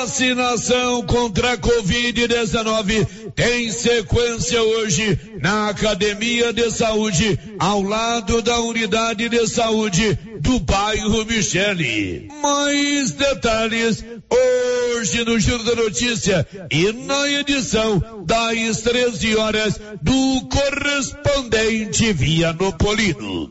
Vacinação contra a Covid-19 tem sequência hoje na Academia de Saúde, ao lado da Unidade de Saúde do bairro Michele. Mais detalhes hoje no Giro da Notícia e na edição das 13 horas do correspondente Vianopolino.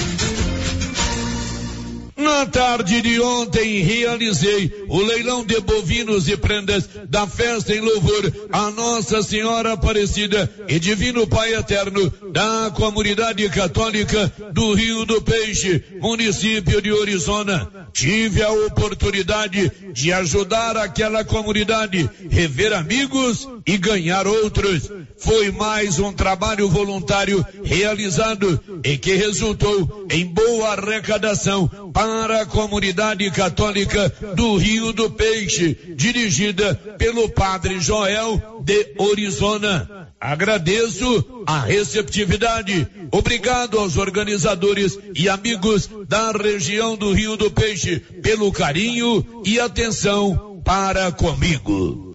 Na tarde de ontem realizei o leilão de bovinos e prendas da festa em louvor a Nossa Senhora Aparecida e Divino Pai Eterno da comunidade católica do Rio do Peixe, município de Orizona. Tive a oportunidade de ajudar aquela comunidade, rever amigos e ganhar outros. Foi mais um trabalho voluntário realizado e que resultou em boa arrecadação para a comunidade católica do Rio do Peixe, dirigida pelo padre Joel de Orizona. Agradeço a receptividade. Obrigado aos organizadores e amigos da região do Rio do Peixe pelo carinho e atenção para comigo.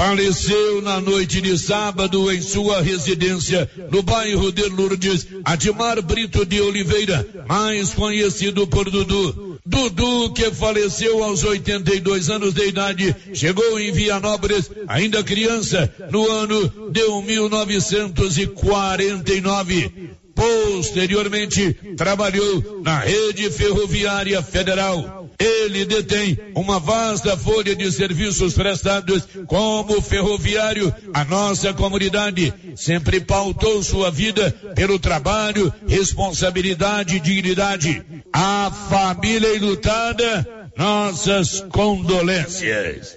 Faleceu na noite de sábado em sua residência no bairro de Lourdes, Admar Brito de Oliveira, mais conhecido por Dudu. Dudu, que faleceu aos 82 anos de idade, chegou em Vianópolis, ainda criança, no ano de 1949. Posteriormente, trabalhou na rede ferroviária federal. Ele detém uma vasta folha de serviços prestados como ferroviário. A nossa comunidade sempre pautou sua vida pelo trabalho, responsabilidade e dignidade. A família enlutada, nossas condolências.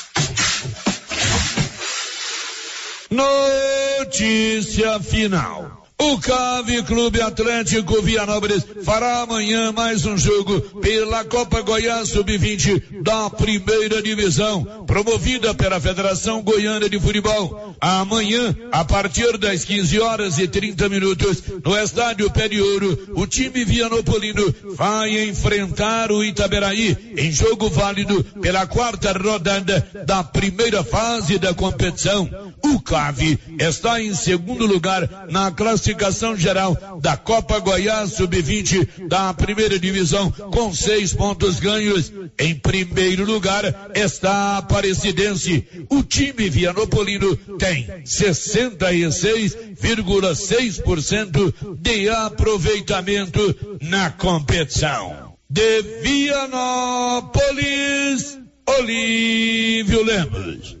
Notícia final. O Cave Clube Atlético Vianópolis fará amanhã mais um jogo pela Copa Goiás Sub-20 da primeira divisão, promovida pela Federação Goiana de Futebol. Amanhã, a partir das 15 horas e 30 minutos, no estádio Pé de Ouro, o time vianopolino vai enfrentar o Itaberaí em jogo válido pela quarta rodada da primeira fase da competição. O Cave está em segundo lugar na classificação classificação geral da Copa Goiás Sub-20 da primeira divisão com seis pontos ganhos. Em primeiro lugar está a Aparecidense. O time Vianopolino tem 66,6% de aproveitamento na competição. De Vianópolis, Olívio Lemos.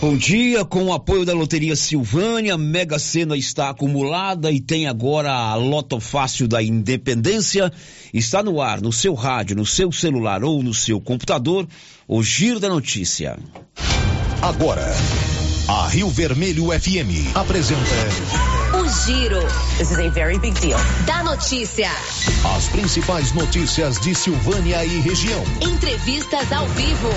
Bom dia, com o apoio da Loteria Silvânia, Mega Sena está acumulada e tem agora a Loto Fácil da Independência. Está no ar, no seu rádio, no seu celular ou no seu computador, o Giro da Notícia. Agora, a Rio Vermelho FM apresenta o Giro. This is a very big deal. Da notícia. As principais notícias de Silvânia e região. Entrevistas ao vivo.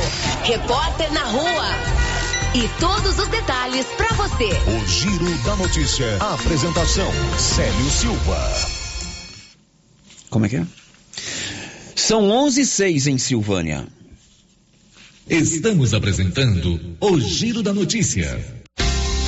Repórter na rua e todos os detalhes para você. O Giro da Notícia. A apresentação: Célio Silva. Como é que é? São 11 e 6 em Silvânia. Estamos apresentando o Giro da Notícia.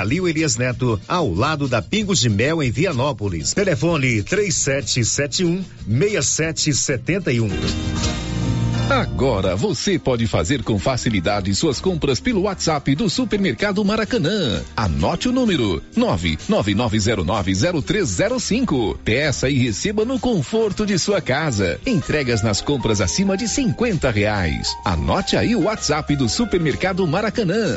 Calil Elias Neto, ao lado da Pingos de Mel em Vianópolis. Telefone 3771 6771. Agora você pode fazer com facilidade suas compras pelo WhatsApp do Supermercado Maracanã. Anote o número: 999090305. Peça e receba no conforto de sua casa. Entregas nas compras acima de 50 reais. Anote aí o WhatsApp do Supermercado Maracanã.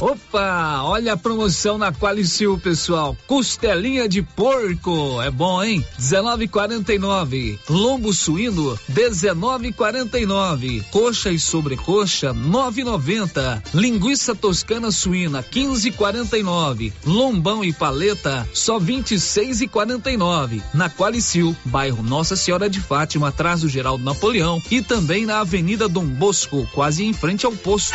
Opa, olha a promoção na Qualicil, pessoal. Costelinha de porco, é bom, hein? 19,49. Lombo suíno, 19,49. Coxa e sobrecoxa, 9,90. Linguiça toscana suína, 15,49. Lombão e paleta, só 26,49. Na Qualicil, bairro Nossa Senhora de Fátima, atrás do Geraldo Napoleão e também na Avenida Dom Bosco, quase em frente ao posto.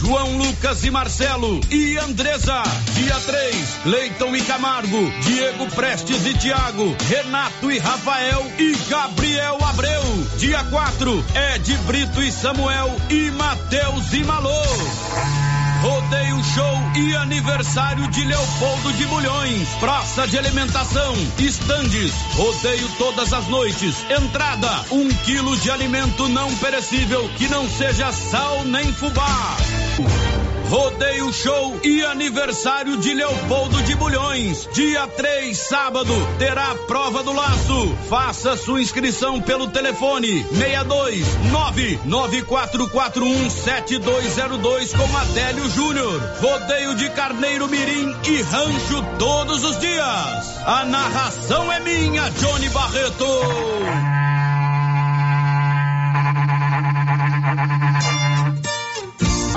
João Lucas e Marcelo e Andresa. Dia 3, Leiton e Camargo, Diego Prestes e Tiago, Renato e Rafael e Gabriel Abreu. Dia 4, Ed Brito e Samuel e Matheus e Malô. Rodeio Show e aniversário de Leopoldo de Bulhões. Praça de alimentação, estandes, rodeio todas as noites. Entrada, um quilo de alimento não perecível que não seja sal nem fubá. Rodeio Show e aniversário de Leopoldo de Bulhões. Dia 3, sábado, terá a prova do laço. Faça sua inscrição pelo telefone 62 994417202 com Adélio Júnior. Rodeio de Carneiro Mirim e Rancho todos os dias. A narração é minha, Johnny Barreto.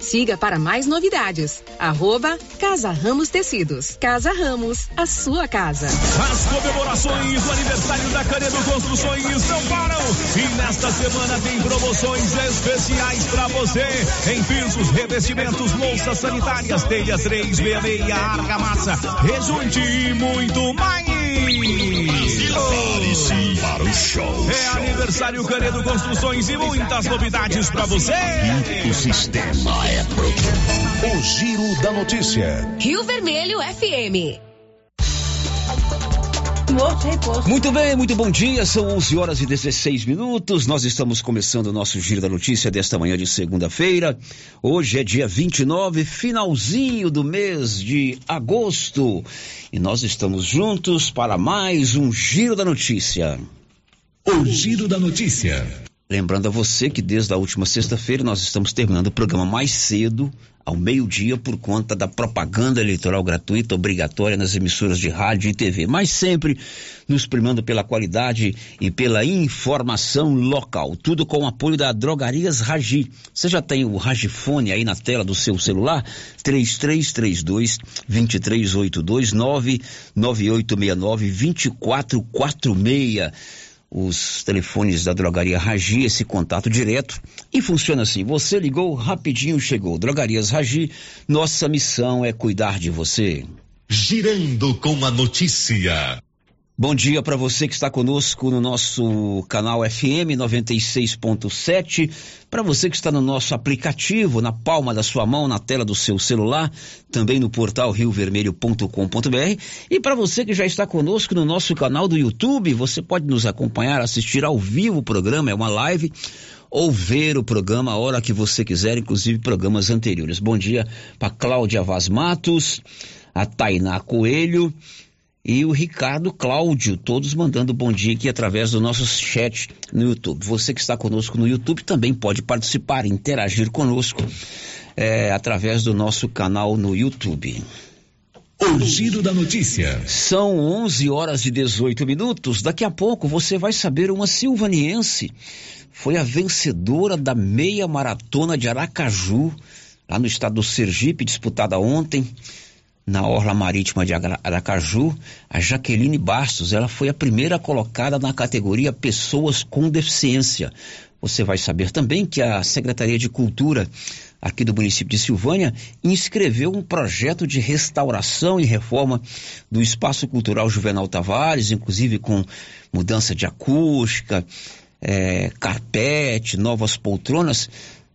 Siga para mais novidades. Arroba Casa Ramos Tecidos. Casa Ramos, a sua casa. As comemorações do aniversário da Canedo Construções não param. E nesta semana tem promoções especiais para você. Em pisos, revestimentos, louças sanitárias, telha 366, argamassa, rejunte e muito mais. Oh. para o show. É aniversário Canedo Construções e muitas novidades para você. O sistema é pronto. O Giro da Notícia. Rio Vermelho FM. Muito bem, muito bom dia. São 11 horas e 16 minutos. Nós estamos começando o nosso Giro da Notícia desta manhã de segunda-feira. Hoje é dia 29, finalzinho do mês de agosto. E nós estamos juntos para mais um Giro da Notícia. O Giro da Notícia. Lembrando a você que desde a última sexta-feira nós estamos terminando o programa mais cedo, ao meio-dia, por conta da propaganda eleitoral gratuita obrigatória nas emissoras de rádio e TV, mas sempre nos primando pela qualidade e pela informação local. Tudo com o apoio da Drogarias Ragi. Você já tem o Ragifone aí na tela do seu celular? 3332 2382 99869 2446 os telefones da drogaria Ragi, esse contato direto. E funciona assim: você ligou, rapidinho chegou. Drogarias Ragi, nossa missão é cuidar de você. Girando com a notícia. Bom dia para você que está conosco no nosso canal FM 96.7, para você que está no nosso aplicativo, na palma da sua mão, na tela do seu celular, também no portal riovermelho.com.br e para você que já está conosco no nosso canal do YouTube, você pode nos acompanhar, assistir ao vivo o programa, é uma live ou ver o programa a hora que você quiser, inclusive programas anteriores. Bom dia para Cláudia Vaz Matos, a Tainá Coelho, e o Ricardo Cláudio, todos mandando bom dia aqui através do nosso chat no YouTube. Você que está conosco no YouTube também pode participar, interagir conosco é, através do nosso canal no YouTube. O giro da notícia. São 11 horas e 18 minutos. Daqui a pouco você vai saber uma silvaniense foi a vencedora da meia maratona de Aracaju, lá no estado do Sergipe, disputada ontem na Orla Marítima de Aracaju, a Jaqueline Bastos, ela foi a primeira colocada na categoria Pessoas com Deficiência. Você vai saber também que a Secretaria de Cultura aqui do município de Silvânia inscreveu um projeto de restauração e reforma do Espaço Cultural Juvenal Tavares, inclusive com mudança de acústica, é, carpete, novas poltronas,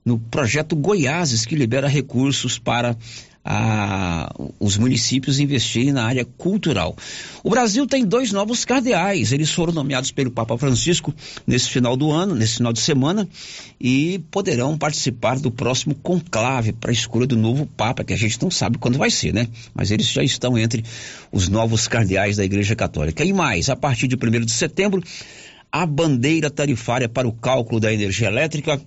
no projeto Goiáses, que libera recursos para a, os municípios investirem na área cultural. O Brasil tem dois novos cardeais, eles foram nomeados pelo Papa Francisco nesse final do ano, nesse final de semana, e poderão participar do próximo conclave para a escolha do novo Papa, que a gente não sabe quando vai ser, né? Mas eles já estão entre os novos cardeais da Igreja Católica. E mais, a partir de 1 de setembro, a bandeira tarifária para o cálculo da energia elétrica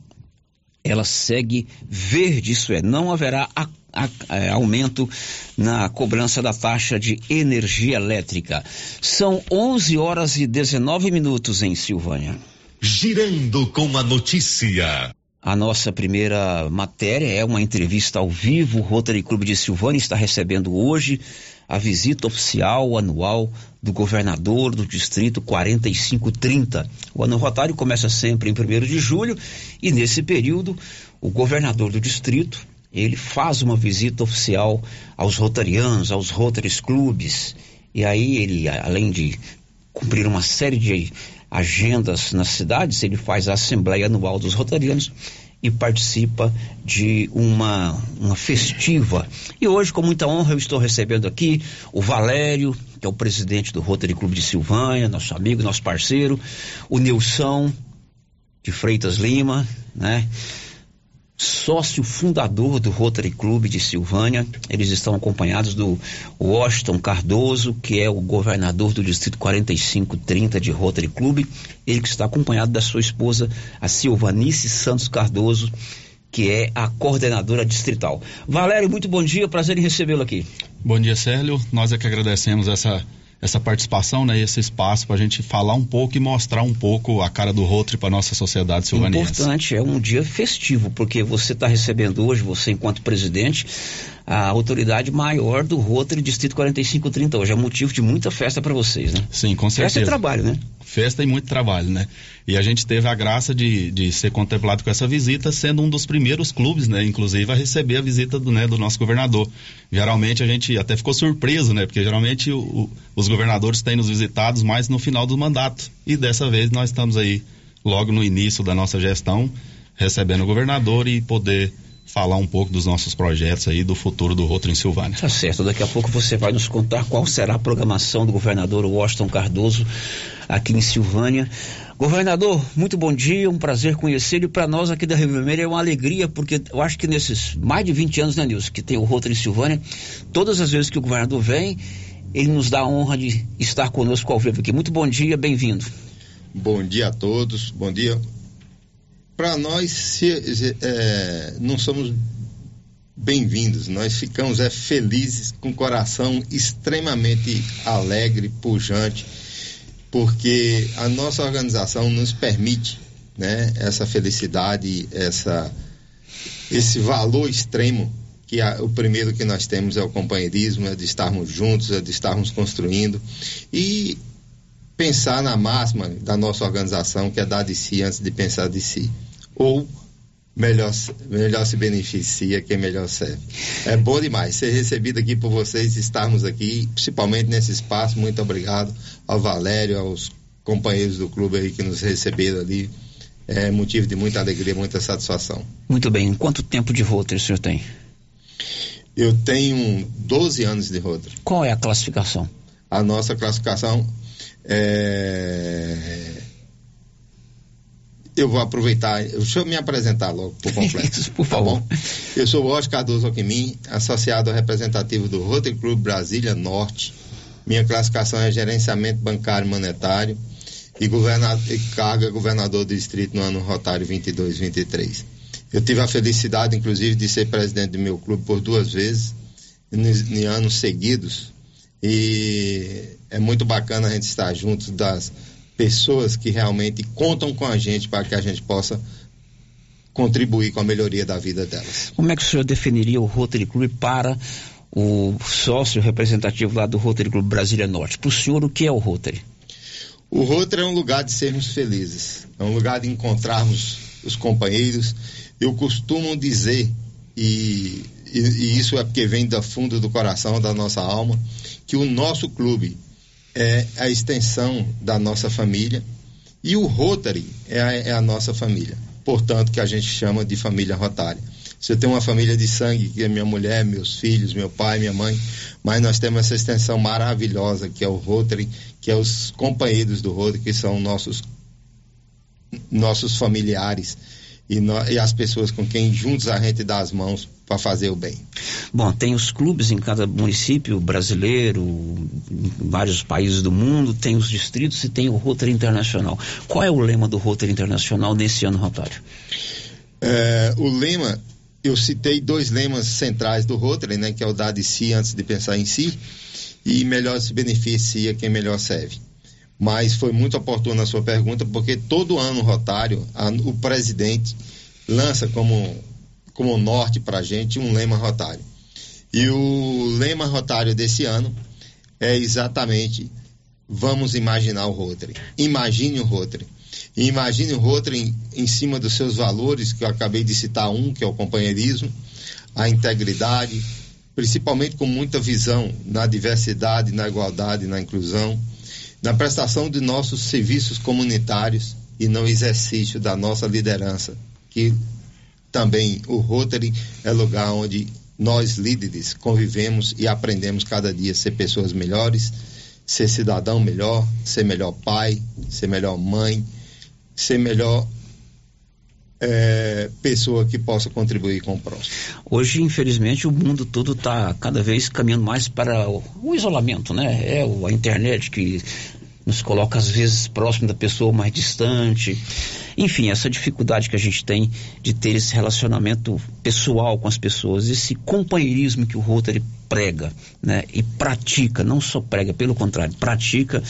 ela segue verde, isso é, não haverá a a, a, é, aumento na cobrança da taxa de energia elétrica. São 11 horas e 19 minutos em Silvânia. Girando com a notícia. A nossa primeira matéria é uma entrevista ao vivo. O Rotary Clube de Silvânia está recebendo hoje a visita oficial anual do governador do distrito 4530. O ano rotário começa sempre em 1 de julho e nesse período o governador do distrito, ele faz uma visita oficial aos rotarianos, aos Rotaries Clubes, e aí ele, além de cumprir uma série de agendas nas cidades, ele faz a Assembleia Anual dos Rotarianos e participa de uma, uma festiva. E hoje, com muita honra, eu estou recebendo aqui o Valério, que é o presidente do Rotary Clube de Silvânia, nosso amigo, nosso parceiro, o Nilson de Freitas Lima, né? Sócio fundador do Rotary Clube de Silvânia. Eles estão acompanhados do Washington Cardoso, que é o governador do Distrito 4530 de Rotary Clube. Ele que está acompanhado da sua esposa, a Silvanice Santos Cardoso, que é a coordenadora distrital. Valério, muito bom dia, prazer em recebê-lo aqui. Bom dia, Célio. Nós é que agradecemos essa essa participação, né, esse espaço para a gente falar um pouco e mostrar um pouco a cara do Rotary para nossa sociedade silvaniense. Importante, é um dia festivo, porque você está recebendo hoje, você enquanto presidente, a autoridade maior do Rotary Distrito 4530 hoje. É motivo de muita festa para vocês, né? Sim, com certeza. Festa e trabalho, né? Festa e muito trabalho, né? E a gente teve a graça de, de ser contemplado com essa visita, sendo um dos primeiros clubes, né? Inclusive a receber a visita do, né, do nosso governador. Geralmente a gente até ficou surpreso, né? Porque geralmente o, o, os governadores têm nos visitados mais no final do mandato. E dessa vez nós estamos aí logo no início da nossa gestão, recebendo o governador e poder falar um pouco dos nossos projetos aí, do futuro do Rotary em Silvânia. Tá certo, daqui a pouco você vai nos contar qual será a programação do governador Washington Cardoso aqui em Silvânia. Governador, muito bom dia, um prazer conhecê-lo. E para nós aqui da Rio Vermelho é uma alegria, porque eu acho que nesses mais de 20 anos, né, Nilson, que tem o Rotary em Silvânia, todas as vezes que o governador vem, ele nos dá a honra de estar conosco ao vivo aqui. Muito bom dia, bem-vindo. Bom dia a todos, bom dia para nós se, é, não somos bem-vindos, nós ficamos é, felizes, com o coração extremamente alegre, pujante, porque a nossa organização nos permite né, essa felicidade, essa, esse valor extremo que a, o primeiro que nós temos é o companheirismo, é de estarmos juntos, é de estarmos construindo. E pensar na máxima da nossa organização, que é dar de si antes de pensar de si. Ou melhor, melhor se beneficia quem melhor serve. É bom demais ser recebido aqui por vocês, estarmos aqui, principalmente nesse espaço. Muito obrigado ao Valério, aos companheiros do clube aí que nos receberam ali. É motivo de muita alegria, muita satisfação. Muito bem. Quanto tempo de Rotary o senhor tem? Eu tenho 12 anos de Rotary. Qual é a classificação? A nossa classificação é... Eu vou aproveitar, deixa eu me apresentar logo por completo. Isso, por favor. Tá eu sou o Oscar Cardoso Alquimim, associado representativo do Rotary Club Brasília Norte. Minha classificação é gerenciamento bancário monetário e, e carga governador do distrito no ano rotário 22-23. Eu tive a felicidade, inclusive, de ser presidente do meu clube por duas vezes, em anos seguidos, e é muito bacana a gente estar juntos das pessoas que realmente contam com a gente para que a gente possa contribuir com a melhoria da vida delas. Como é que o senhor definiria o Rotary Club para o sócio representativo lá do Rotary Club Brasília Norte? Para o senhor, o que é o Rotary? O Rotary é um lugar de sermos felizes, é um lugar de encontrarmos os companheiros. Eu costumo dizer, e, e, e isso é porque vem do fundo do coração, da nossa alma, que o nosso clube é a extensão da nossa família e o Rotary é a, é a nossa família. Portanto, que a gente chama de família rotária. Você tem uma família de sangue, que é minha mulher, meus filhos, meu pai, minha mãe, mas nós temos essa extensão maravilhosa que é o Rotary, que é os companheiros do Rotary, que são nossos nossos familiares e, e as pessoas com quem juntos a gente dá as mãos para fazer o bem. Bom, tem os clubes em cada município brasileiro, em vários países do mundo, tem os distritos e tem o Rotary Internacional. Qual é o lema do Rotary Internacional nesse ano rotário? É, o lema, eu citei dois lemas centrais do Rotary, né, que é o dar de si antes de pensar em si e melhor se beneficia quem melhor serve mas foi muito oportuna a sua pergunta, porque todo ano rotário, a, o presidente lança como, como norte para a gente um lema rotário. E o lema rotário desse ano é exatamente vamos imaginar o Rotary. Imagine o Rotary. E imagine o Rotary em, em cima dos seus valores, que eu acabei de citar um, que é o companheirismo, a integridade, principalmente com muita visão na diversidade, na igualdade, na inclusão na prestação de nossos serviços comunitários e no exercício da nossa liderança, que também o Rotary é lugar onde nós líderes convivemos e aprendemos cada dia a ser pessoas melhores, ser cidadão melhor, ser melhor pai, ser melhor mãe, ser melhor é, pessoa que possa contribuir com o próximo. Hoje, infelizmente, o mundo todo está cada vez caminhando mais para o, o isolamento, né? É o, a internet que nos coloca às vezes próximo da pessoa, mais distante. Enfim, essa dificuldade que a gente tem de ter esse relacionamento pessoal com as pessoas, esse companheirismo que o Rotary prega, né? E pratica, não só prega, pelo contrário, pratica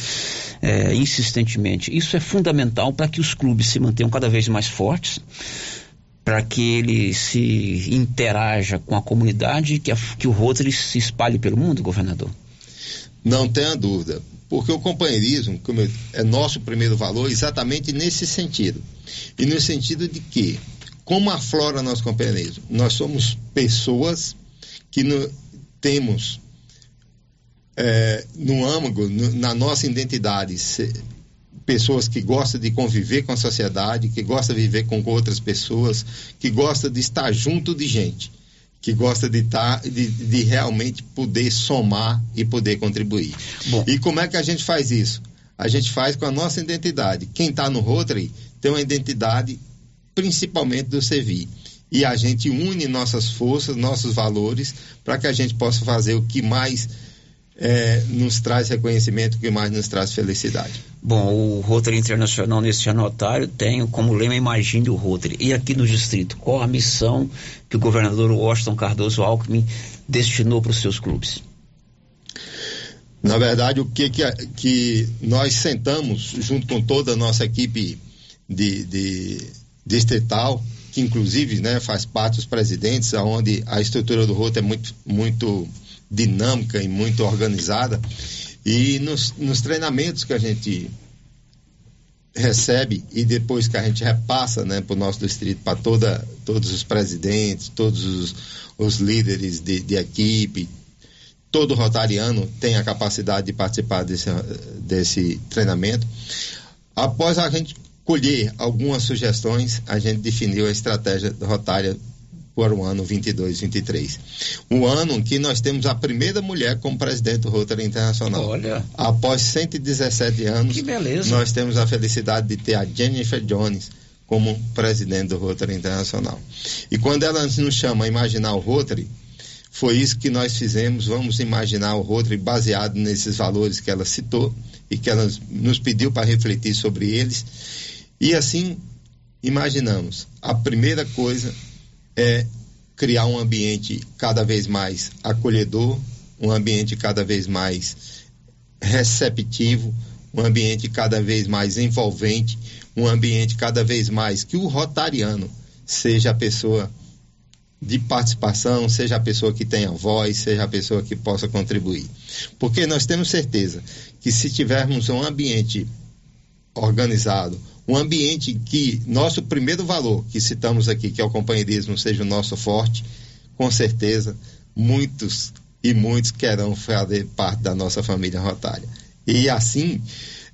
é, insistentemente. Isso é fundamental para que os clubes se mantenham cada vez mais fortes, para que ele se interaja com a comunidade que, a, que o Rotary se espalhe pelo mundo, governador. Não tenha dúvida porque o companheirismo é nosso primeiro valor exatamente nesse sentido. E no sentido de que, como aflora nosso companheirismo? Nós somos pessoas que no, temos é, no âmago, no, na nossa identidade, se, pessoas que gostam de conviver com a sociedade, que gostam de viver com outras pessoas, que gostam de estar junto de gente que gosta de, tá, de, de realmente poder somar e poder contribuir. Bom. E como é que a gente faz isso? A gente faz com a nossa identidade. Quem está no Rotary tem uma identidade principalmente do servir. E a gente une nossas forças, nossos valores, para que a gente possa fazer o que mais é, nos traz reconhecimento, o que mais nos traz felicidade. Bom, o Rotary Internacional nesse anotário tem como lema Imagine o Rotary. E aqui no distrito, qual a missão que o governador Washington Cardoso Alckmin destinou para os seus clubes? Na verdade, o que, que, que, nós sentamos junto com toda a nossa equipe de, de distrital, que inclusive né, faz parte dos presidentes, onde a estrutura do Rotary é muito, muito dinâmica e muito organizada e nos, nos treinamentos que a gente recebe e depois que a gente repassa né, para o nosso distrito, para todos os presidentes, todos os, os líderes de, de, equipe, todo rotariano tem a capacidade de participar desse, desse treinamento. Após a gente colher algumas sugestões, a gente definiu a estratégia rotária para o ano 22, 23. Um ano em que nós temos a primeira mulher como presidente do Rotary Internacional. Olha. Após 117 anos, que beleza. nós temos a felicidade de ter a Jennifer Jones como presidente do Rotary Internacional. E quando ela nos chama a imaginar o Rotary, foi isso que nós fizemos. Vamos imaginar o Rotary baseado nesses valores que ela citou e que ela nos pediu para refletir sobre eles. E assim imaginamos. A primeira coisa é criar um ambiente cada vez mais acolhedor, um ambiente cada vez mais receptivo, um ambiente cada vez mais envolvente, um ambiente cada vez mais que o rotariano seja a pessoa de participação, seja a pessoa que tenha voz, seja a pessoa que possa contribuir. Porque nós temos certeza que se tivermos um ambiente organizado, um ambiente que nosso primeiro valor que citamos aqui, que é o companheirismo, seja o nosso forte, com certeza muitos e muitos querão fazer parte da nossa família rotária. E assim,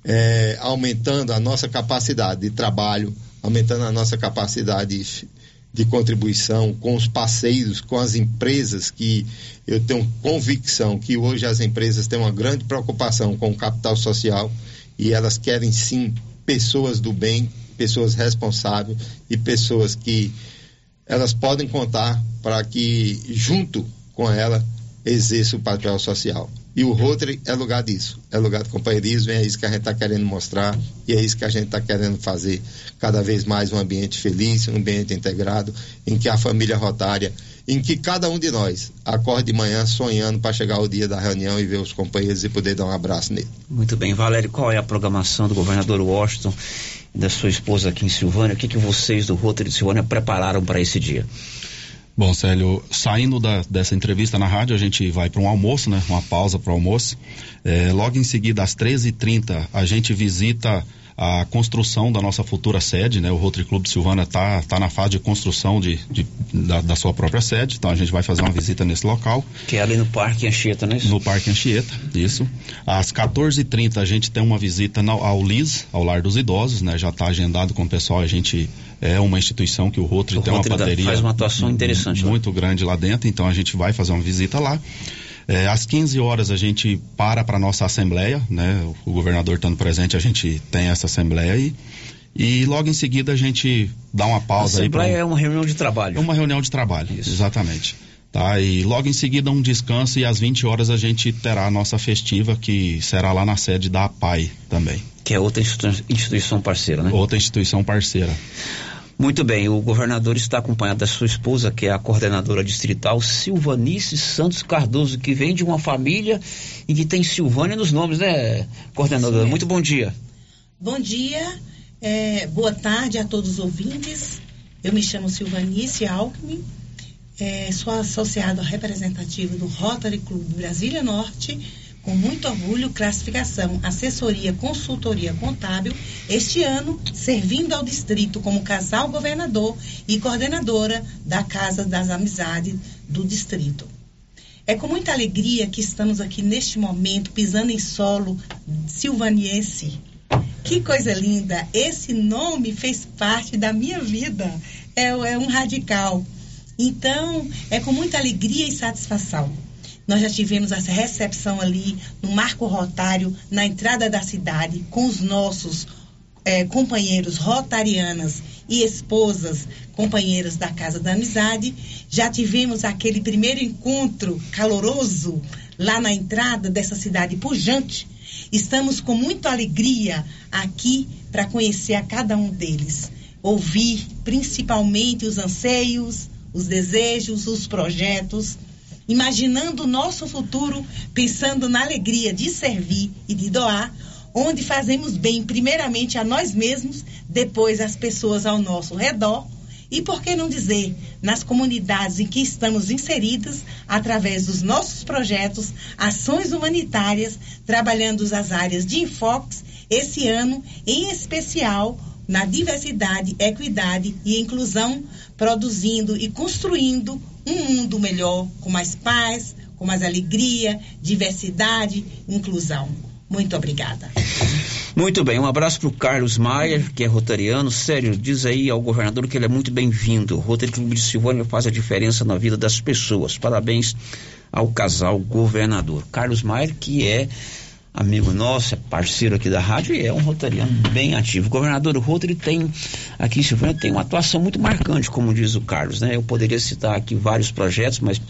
é, aumentando a nossa capacidade de trabalho, aumentando a nossa capacidade de, de contribuição com os parceiros, com as empresas, que eu tenho convicção que hoje as empresas têm uma grande preocupação com o capital social e elas querem sim pessoas do bem, pessoas responsáveis e pessoas que elas podem contar para que, junto com ela, exerça o papel social. E o Rotary é lugar disso, é lugar de companheirismo, é isso que a gente está querendo mostrar e é isso que a gente está querendo fazer cada vez mais um ambiente feliz, um ambiente integrado, em que a família rotária em que cada um de nós acorde de manhã sonhando para chegar o dia da reunião e ver os companheiros e poder dar um abraço nele. Muito bem, Valério, qual é a programação do governador Washington e da sua esposa aqui em Silvânia? O que, que vocês do Rotary de Silvânia prepararam para esse dia? Bom, Célio, saindo da, dessa entrevista na rádio, a gente vai para um almoço, né? Uma pausa para o almoço. É, logo em seguida, às 13h30, a gente visita a construção da nossa futura sede, né? O Rotary Club de Silvânia está tá na fase de construção de, de da, da, sua própria sede, então a gente vai fazer uma visita nesse local. Que é ali no Parque Anchieta, é isso? No Parque Anchieta, isso. Às 14h30 a gente tem uma visita ao LIS, ao Lar dos Idosos, né? Já está agendado com o pessoal, a gente é uma instituição que o Rotary o tem Rotary uma bateria faz uma atuação interessante muito lá. grande lá dentro, então a gente vai fazer uma visita lá. É, às 15 horas a gente para para nossa assembleia, né? O governador estando presente, a gente tem essa assembleia e, e logo em seguida a gente dá uma pausa a aí. Assembleia um, é uma reunião de trabalho. É uma reunião de trabalho, Isso. exatamente. Tá, e logo em seguida um descanso e às 20 horas a gente terá a nossa festiva que será lá na sede da APAI também. Que é outra instituição parceira, né? Outra instituição parceira. Muito bem, o governador está acompanhado da sua esposa, que é a coordenadora distrital Silvanice Santos Cardoso, que vem de uma família e que tem Silvânia nos nomes, né, coordenadora? Muito bom dia. Bom dia, é, boa tarde a todos os ouvintes. Eu me chamo Silvanice Alckmin, é, sou associada representativa do Rotary Club Brasília Norte com muito orgulho, classificação, assessoria, consultoria contábil, este ano servindo ao distrito como casal governador e coordenadora da Casa das Amizades do distrito. É com muita alegria que estamos aqui neste momento pisando em solo silvaniense. Que coisa linda! Esse nome fez parte da minha vida. É, é um radical. Então, é com muita alegria e satisfação nós já tivemos essa recepção ali no Marco Rotário, na entrada da cidade, com os nossos é, companheiros rotarianas e esposas, companheiras da Casa da Amizade. Já tivemos aquele primeiro encontro caloroso lá na entrada dessa cidade pujante. Estamos com muita alegria aqui para conhecer a cada um deles, ouvir principalmente os anseios, os desejos, os projetos imaginando o nosso futuro, pensando na alegria de servir e de doar, onde fazemos bem primeiramente a nós mesmos, depois às pessoas ao nosso redor e, por que não dizer, nas comunidades em que estamos inseridos, através dos nossos projetos, ações humanitárias, trabalhando as áreas de enfoques, esse ano, em especial, na diversidade, equidade e inclusão, produzindo e construindo um mundo melhor, com mais paz, com mais alegria, diversidade, inclusão. Muito obrigada. Muito bem, um abraço para o Carlos Maia, que é rotariano. Sério, diz aí ao governador que ele é muito bem-vindo. O Rotary Clube de Silvânia faz a diferença na vida das pessoas. Parabéns ao casal governador. Carlos Maia, que é amigo nosso, é parceiro aqui da rádio e é um rotariano bem ativo. O governador Rotary tem, aqui em Silvânia, tem uma atuação muito marcante, como diz o Carlos, né? Eu poderia citar aqui vários projetos, mas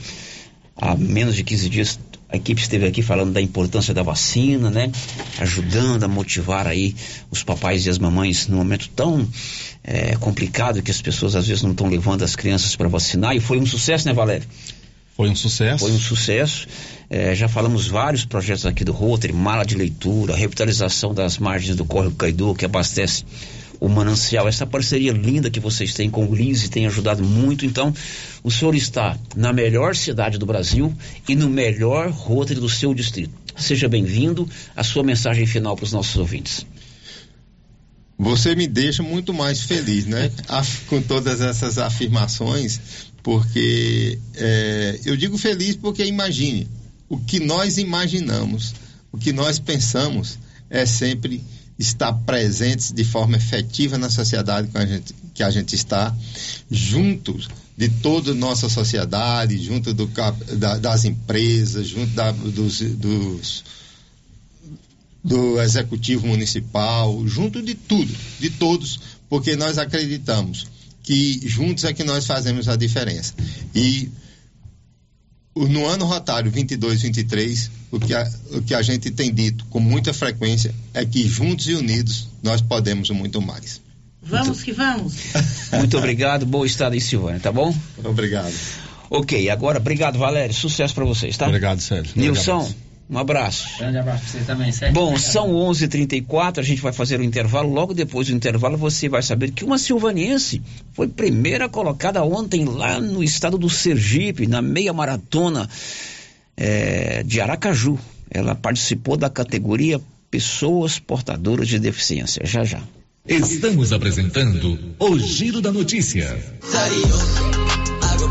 há menos de 15 dias a equipe esteve aqui falando da importância da vacina, né? Ajudando a motivar aí os papais e as mamães num momento tão é, complicado que as pessoas às vezes não estão levando as crianças para vacinar. E foi um sucesso, né, Valério? Foi um sucesso. Foi um sucesso. É, já falamos vários projetos aqui do Rotary, mala de leitura, revitalização das margens do córrego Caidu, que abastece o manancial. Essa parceria linda que vocês têm com o Lise tem ajudado muito. Então, o senhor está na melhor cidade do Brasil e no melhor Rotary do seu distrito. Seja bem-vindo. A sua mensagem final para os nossos ouvintes. Você me deixa muito mais feliz, né? Com todas essas afirmações, porque é, eu digo feliz porque imagine, o que nós imaginamos, o que nós pensamos é sempre estar presentes de forma efetiva na sociedade que a gente, que a gente está, juntos de toda a nossa sociedade, junto do, da, das empresas, junto da, dos, dos, do executivo municipal, junto de tudo, de todos, porque nós acreditamos que juntos é que nós fazemos a diferença. E no ano rotário 22, 23, o que, a, o que a gente tem dito com muita frequência é que juntos e unidos nós podemos muito mais. Vamos muito, que vamos. Muito obrigado, boa estada em Silvânia, tá bom? Obrigado. Ok, agora, obrigado, Valério. Sucesso para vocês, tá? Obrigado, Sérgio. Nilson. Um abraço. Grande abraço para você também, Sérgio. Bom, são 11:34 h 34 a gente vai fazer o intervalo. Logo depois do intervalo, você vai saber que uma silvaniense foi primeira colocada ontem lá no estado do Sergipe, na meia maratona é, de Aracaju. Ela participou da categoria pessoas portadoras de deficiência. Já já. Estamos apresentando o Giro da Notícia.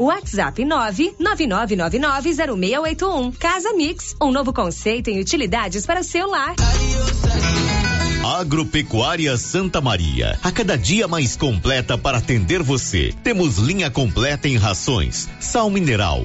WhatsApp 999990681. Casa Mix, um novo conceito em utilidades para o seu lar. Agropecuária Santa Maria, a cada dia mais completa para atender você. Temos linha completa em rações, sal mineral,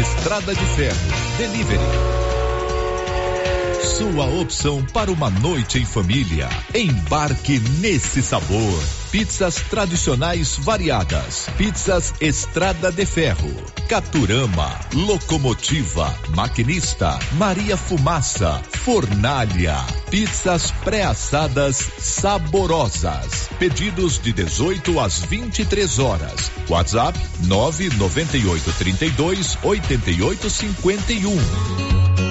Estrada de Ferro. Delivery. Sua opção para uma noite em família. Embarque nesse sabor. Pizzas tradicionais variadas. Pizzas Estrada de Ferro. Caturama. Locomotiva. Maquinista. Maria Fumaça. Fornalha. Pizzas pré-assadas saborosas. Pedidos de 18 às 23 horas. WhatsApp 998 32 88 51.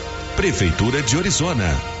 Prefeitura de Orizona.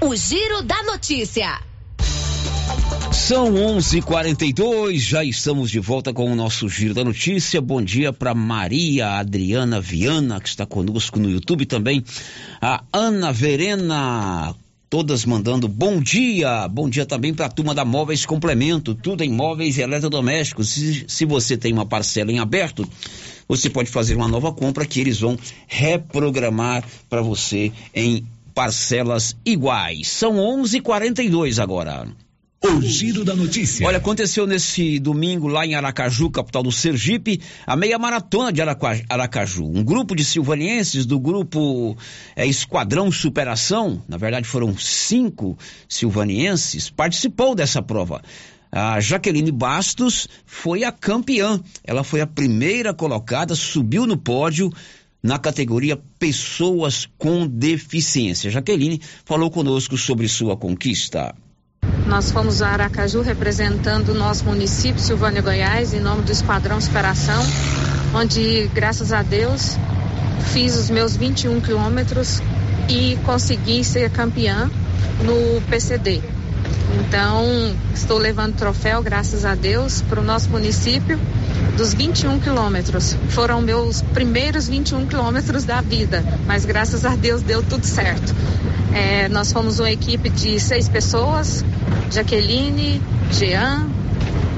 O Giro da Notícia. São 11:42, já estamos de volta com o nosso Giro da Notícia. Bom dia para Maria Adriana Viana, que está conosco no YouTube também. A Ana Verena, todas mandando bom dia. Bom dia também para a turma da Móveis Complemento, tudo em móveis e eletrodomésticos. Se, se você tem uma parcela em aberto, você pode fazer uma nova compra que eles vão reprogramar para você em parcelas iguais. São 11:42 agora. O Giro da Notícia. Olha, aconteceu nesse domingo lá em Aracaju, capital do Sergipe, a meia maratona de Araca- Aracaju. Um grupo de silvanienses do grupo é, Esquadrão Superação, na verdade foram cinco silvanienses, participou dessa prova. A Jaqueline Bastos foi a campeã. Ela foi a primeira colocada, subiu no pódio na categoria Pessoas com Deficiência. Jaqueline falou conosco sobre sua conquista. Nós fomos a Aracaju representando o nosso município, Silvânia, Goiás, em nome do Esquadrão Superação, onde, graças a Deus, fiz os meus 21 quilômetros e consegui ser campeã no PCD. Então, estou levando troféu, graças a Deus, para o nosso município dos 21 quilômetros. Foram meus primeiros 21 quilômetros da vida, mas graças a Deus deu tudo certo. É, nós fomos uma equipe de seis pessoas: Jaqueline, Jean,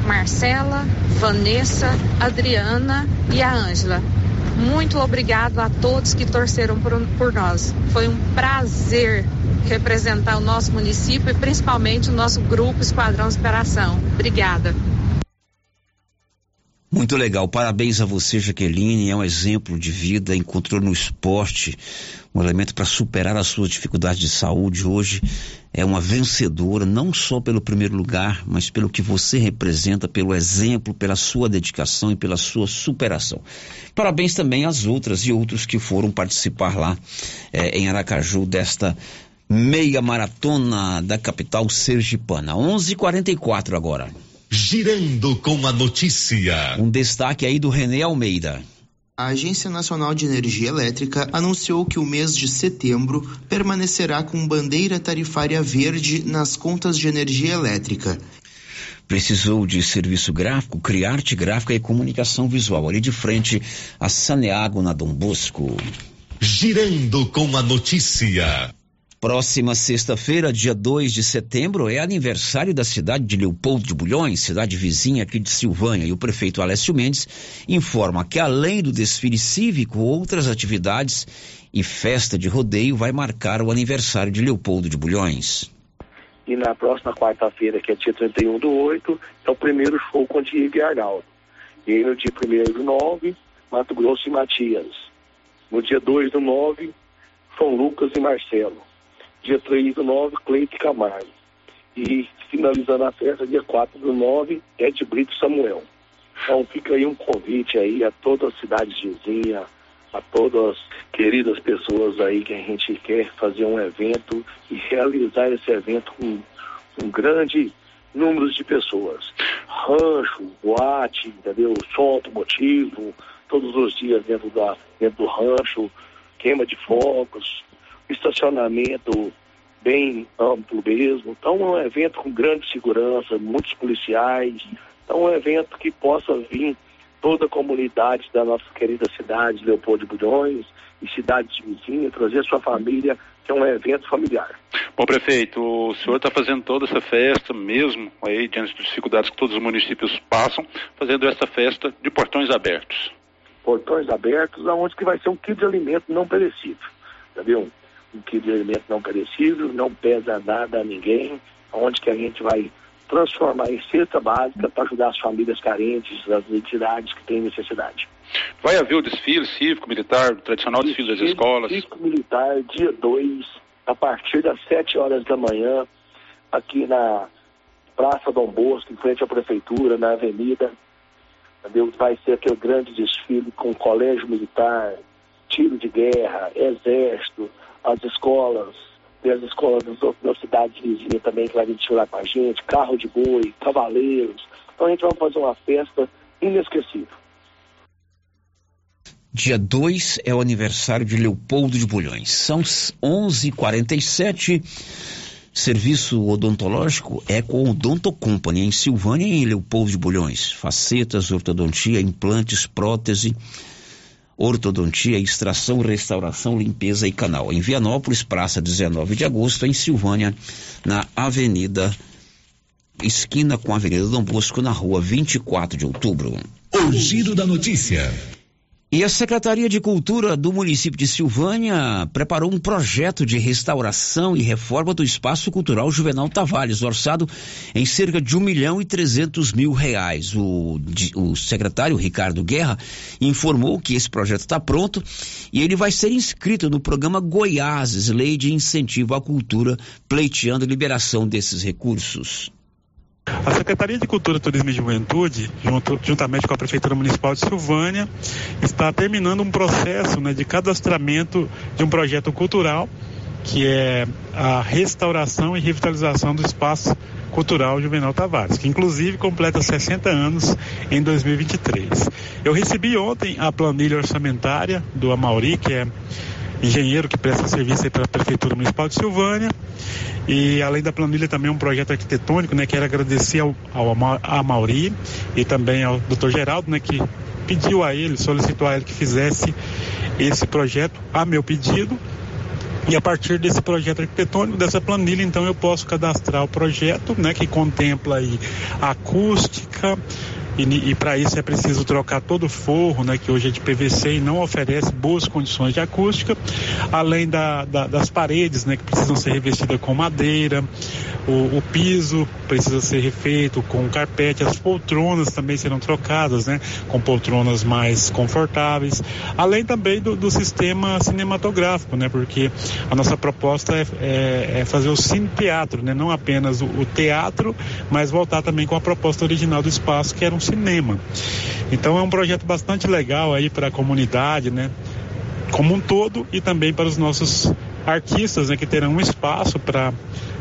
Marcela, Vanessa, Adriana e a Ângela. Muito obrigado a todos que torceram por, por nós. Foi um prazer representar o nosso município e principalmente o nosso grupo Esquadrão Superação. Obrigada. Muito legal, parabéns a você, Jaqueline. É um exemplo de vida, encontrou no esporte um elemento para superar as suas dificuldades de saúde. Hoje é uma vencedora, não só pelo primeiro lugar, mas pelo que você representa, pelo exemplo, pela sua dedicação e pela sua superação. Parabéns também às outras e outros que foram participar lá eh, em Aracaju desta meia maratona da capital sergipana. 11:44 agora. Girando com a notícia. Um destaque aí do René Almeida. A Agência Nacional de Energia Elétrica anunciou que o mês de setembro permanecerá com bandeira tarifária verde nas contas de energia elétrica. Precisou de serviço gráfico, criar arte gráfica e comunicação visual. Ali de frente a Saneago na Dom Bosco. Girando com a notícia. Próxima sexta-feira, dia 2 de setembro, é aniversário da cidade de Leopoldo de Bulhões, cidade vizinha aqui de Silvânia, e o prefeito Alessio Mendes informa que além do desfile cívico, outras atividades e festa de rodeio vai marcar o aniversário de Leopoldo de Bulhões. E na próxima quarta-feira, que é dia 31 do 8, é o primeiro show com Diego e Arnaldo. E aí no dia 1 do 9, Mato Grosso e Matias. No dia 2 do 9, São Lucas e Marcelo dia 3 do 9, Cleite Camargo. E finalizando a festa, dia 4 do 9, Ed Brito Samuel. Então fica aí um convite aí a toda a cidade vizinha, a todas as queridas pessoas aí que a gente quer fazer um evento e realizar esse evento com um grande número de pessoas. Rancho, boate, entendeu? Automotivo, todos os dias dentro, da, dentro do rancho, queima de fogos, estacionamento bem amplo mesmo. Então é um evento com grande segurança, muitos policiais. Então é um evento que possa vir toda a comunidade da nossa querida cidade, Leopoldo de Bulhões, e cidades vizinhas, trazer sua família, que é um evento familiar. Bom, prefeito, o senhor está fazendo toda essa festa mesmo, aí, diante das dificuldades que todos os municípios passam, fazendo essa festa de portões abertos. Portões abertos, aonde que vai ser um quilo de alimento não perecível, entendeu? Um quilo de alimento não perecível, não pesa nada a ninguém, onde que a gente vai transformar em cesta básica para ajudar as famílias carentes, as entidades que têm necessidade. Vai haver o desfile cívico-militar, o tradicional desfile, desfile das escolas? Cívico-militar, dia 2, a partir das 7 horas da manhã, aqui na Praça Dom Bosco, em frente à Prefeitura, na Avenida. Entendeu? Vai ser aquele grande desfile com colégio militar, tiro de guerra, exército, as escolas, tem as escolas das cidades vizinhas também que vai desfilar com a gente, carro de boi, cavaleiros. Então a gente vai fazer uma festa inesquecível. Dia 2 é o aniversário de Leopoldo de Bulhões. São 11:47. Serviço odontológico é com o Odonto Company em Silvânia e em Leopoldo de Bulhões. Facetas, ortodontia, implantes, prótese, ortodontia, extração, restauração, limpeza e canal. Em Vianópolis, Praça 19 de Agosto, em Silvânia, na Avenida esquina com a Avenida Dom Bosco, na rua 24 de outubro. O giro da notícia. E a Secretaria de Cultura do município de Silvânia preparou um projeto de restauração e reforma do Espaço Cultural Juvenal Tavares, orçado em cerca de um milhão e trezentos mil reais. O, o secretário Ricardo Guerra informou que esse projeto está pronto e ele vai ser inscrito no programa Goiáses, Lei de Incentivo à Cultura, pleiteando liberação desses recursos. A Secretaria de Cultura, Turismo e Juventude, junto, juntamente com a Prefeitura Municipal de Silvânia, está terminando um processo né, de cadastramento de um projeto cultural, que é a restauração e revitalização do espaço cultural Juvenal Tavares, que inclusive completa 60 anos em 2023. Eu recebi ontem a planilha orçamentária do Amauri, que é engenheiro que presta serviço para a Prefeitura Municipal de Silvânia. E além da planilha também um projeto arquitetônico, né? Quero agradecer ao, ao a Mauri e também ao Dr. Geraldo, né? Que pediu a ele, solicitou a ele que fizesse esse projeto a meu pedido. E a partir desse projeto arquitetônico, dessa planilha, então eu posso cadastrar o projeto, né, que contempla aí acústica e, e para isso é preciso trocar todo o forro, né, que hoje é de PVC e não oferece boas condições de acústica, além da, da, das paredes, né, que precisam ser revestidas com madeira, o, o, piso precisa ser refeito com carpete, as poltronas também serão trocadas, né, com poltronas mais confortáveis, além também do, do sistema cinematográfico, né, porque a nossa proposta é, é, é fazer o cine teatro, né, não apenas o, o teatro, mas voltar também com a proposta original do espaço, que era um cinema. Então é um projeto bastante legal aí para a comunidade, né? Como um todo e também para os nossos artistas, né, que terão um espaço para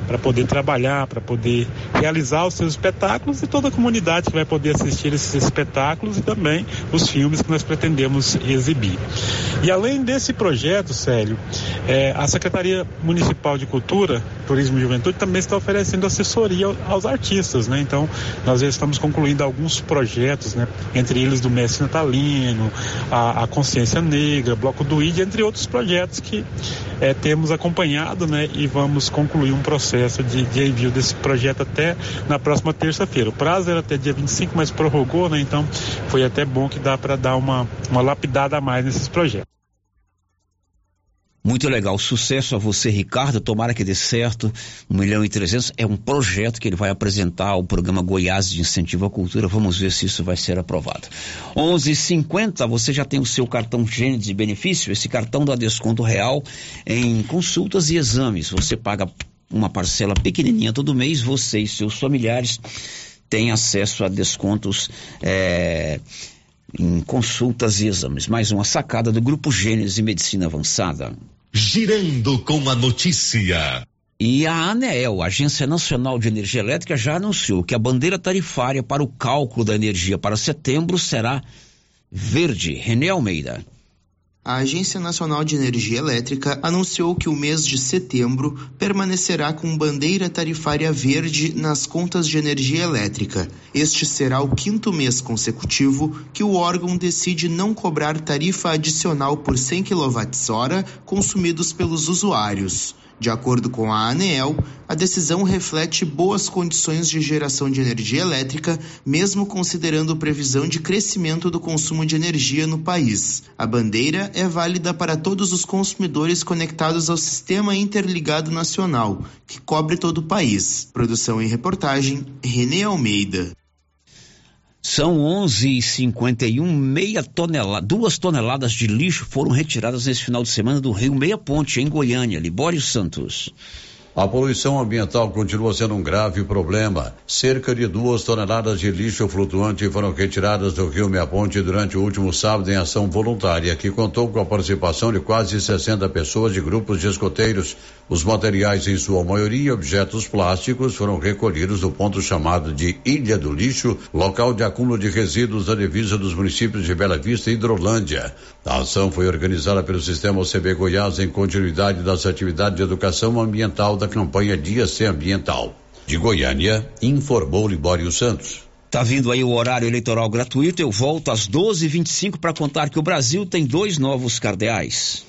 para poder trabalhar, para poder realizar os seus espetáculos e toda a comunidade que vai poder assistir esses espetáculos e também os filmes que nós pretendemos exibir. E além desse projeto, Célio, é, a Secretaria Municipal de Cultura, Turismo e Juventude também está oferecendo assessoria aos artistas, né? Então, nós já estamos concluindo alguns projetos, né? Entre eles do Mestre Natalino, a, a Consciência Negra, Bloco do ID, entre outros projetos que é, temos acompanhado, né? E vamos concluir um processo processo de, de envio desse projeto até na próxima terça-feira. O prazo era até dia 25, mas prorrogou, né? Então foi até bom que dá para dar uma, uma lapidada a mais nesses projetos. Muito legal, sucesso a você, Ricardo. Tomara que dê certo. Um milhão e trezentos é um projeto que ele vai apresentar ao programa Goiás de Incentivo à Cultura. Vamos ver se isso vai ser aprovado. 11:50. Você já tem o seu cartão Gênesis de benefício. Esse cartão dá desconto real em consultas e exames. Você paga uma parcela pequenininha todo mês, você e seus familiares têm acesso a descontos é, em consultas e exames. Mais uma sacada do Grupo Gênesis Medicina Avançada. Girando com a notícia. E a ANEEL, Agência Nacional de Energia Elétrica, já anunciou que a bandeira tarifária para o cálculo da energia para setembro será verde. René Almeida. A Agência Nacional de Energia Elétrica anunciou que o mês de setembro permanecerá com bandeira tarifária verde nas contas de energia elétrica. Este será o quinto mês consecutivo que o órgão decide não cobrar tarifa adicional por 100 kWh consumidos pelos usuários. De acordo com a ANEEL, a decisão reflete boas condições de geração de energia elétrica, mesmo considerando previsão de crescimento do consumo de energia no país. A bandeira é válida para todos os consumidores conectados ao Sistema Interligado Nacional, que cobre todo o país. Produção e reportagem, Renê Almeida. São 11h51, meia tonelada, duas toneladas de lixo foram retiradas nesse final de semana do Rio Meia Ponte, em Goiânia. Libório Santos. A poluição ambiental continua sendo um grave problema. Cerca de duas toneladas de lixo flutuante foram retiradas do rio Meaponte durante o último sábado em ação voluntária, que contou com a participação de quase 60 pessoas de grupos de escoteiros. Os materiais, em sua maioria objetos plásticos, foram recolhidos do ponto chamado de Ilha do Lixo, local de acúmulo de resíduos da divisa dos municípios de Bela Vista e Hidrolândia. A ação foi organizada pelo Sistema OCB Goiás em continuidade das atividades de educação ambiental da campanha Dia C Ambiental. De Goiânia, informou Libório Santos. Tá vindo aí o horário eleitoral gratuito. Eu volto às 12h25 para contar que o Brasil tem dois novos cardeais.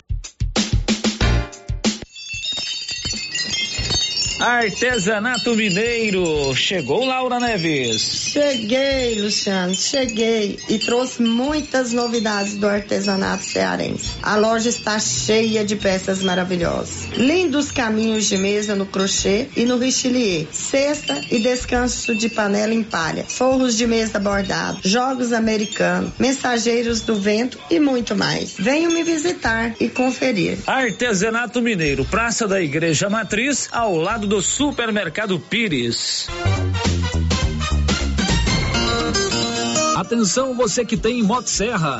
Artesanato Mineiro. Chegou Laura Neves. Cheguei, Luciano, cheguei e trouxe muitas novidades do artesanato cearense. A loja está cheia de peças maravilhosas. Lindos caminhos de mesa no crochê e no richelieu. Cesta e descanso de panela em palha. Forros de mesa bordado. Jogos americanos. Mensageiros do vento e muito mais. Venham me visitar e conferir. Artesanato Mineiro, Praça da Igreja Matriz, ao lado do Supermercado Pires. Atenção você que tem Motosserra.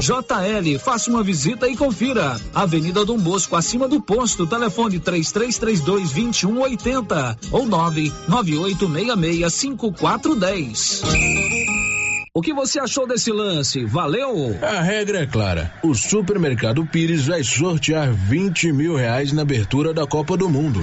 JL, faça uma visita e confira. Avenida Dom Bosco, acima do posto, telefone 3332 2180 ou 99866 5410. O que você achou desse lance? Valeu? A regra é clara. O Supermercado Pires vai sortear 20 mil reais na abertura da Copa do Mundo.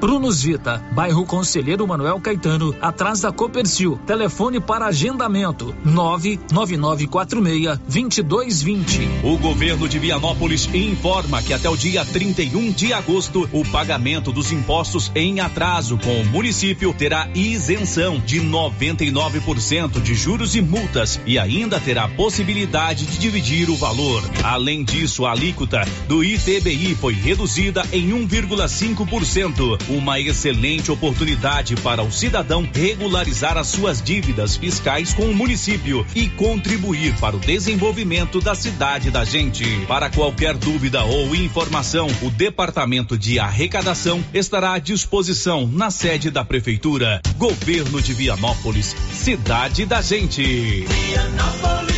Prunus Vita, bairro Conselheiro Manuel Caetano, atrás da Copercil. Telefone para agendamento: 99946-2220. O governo de Vianópolis informa que até o dia 31 de agosto, o pagamento dos impostos em atraso com o município terá isenção de 99% de juros e multas e ainda terá possibilidade de dividir o valor. Além disso, a alíquota do ITBI foi reduzida em 1,5% uma excelente oportunidade para o cidadão regularizar as suas dívidas fiscais com o município e contribuir para o desenvolvimento da cidade da gente. Para qualquer dúvida ou informação, o Departamento de Arrecadação estará à disposição na sede da Prefeitura. Governo de Vianópolis, cidade da gente. Vianópolis,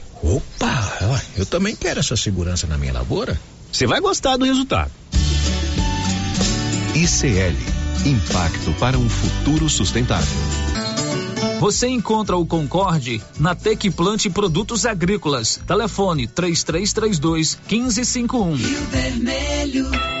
Opa, eu também quero essa segurança na minha lavoura. Você vai gostar do resultado. ICL Impacto para um futuro sustentável. Você encontra o Concorde na Tec Plante Produtos Agrícolas. Telefone 3332 1551. Rio Vermelho.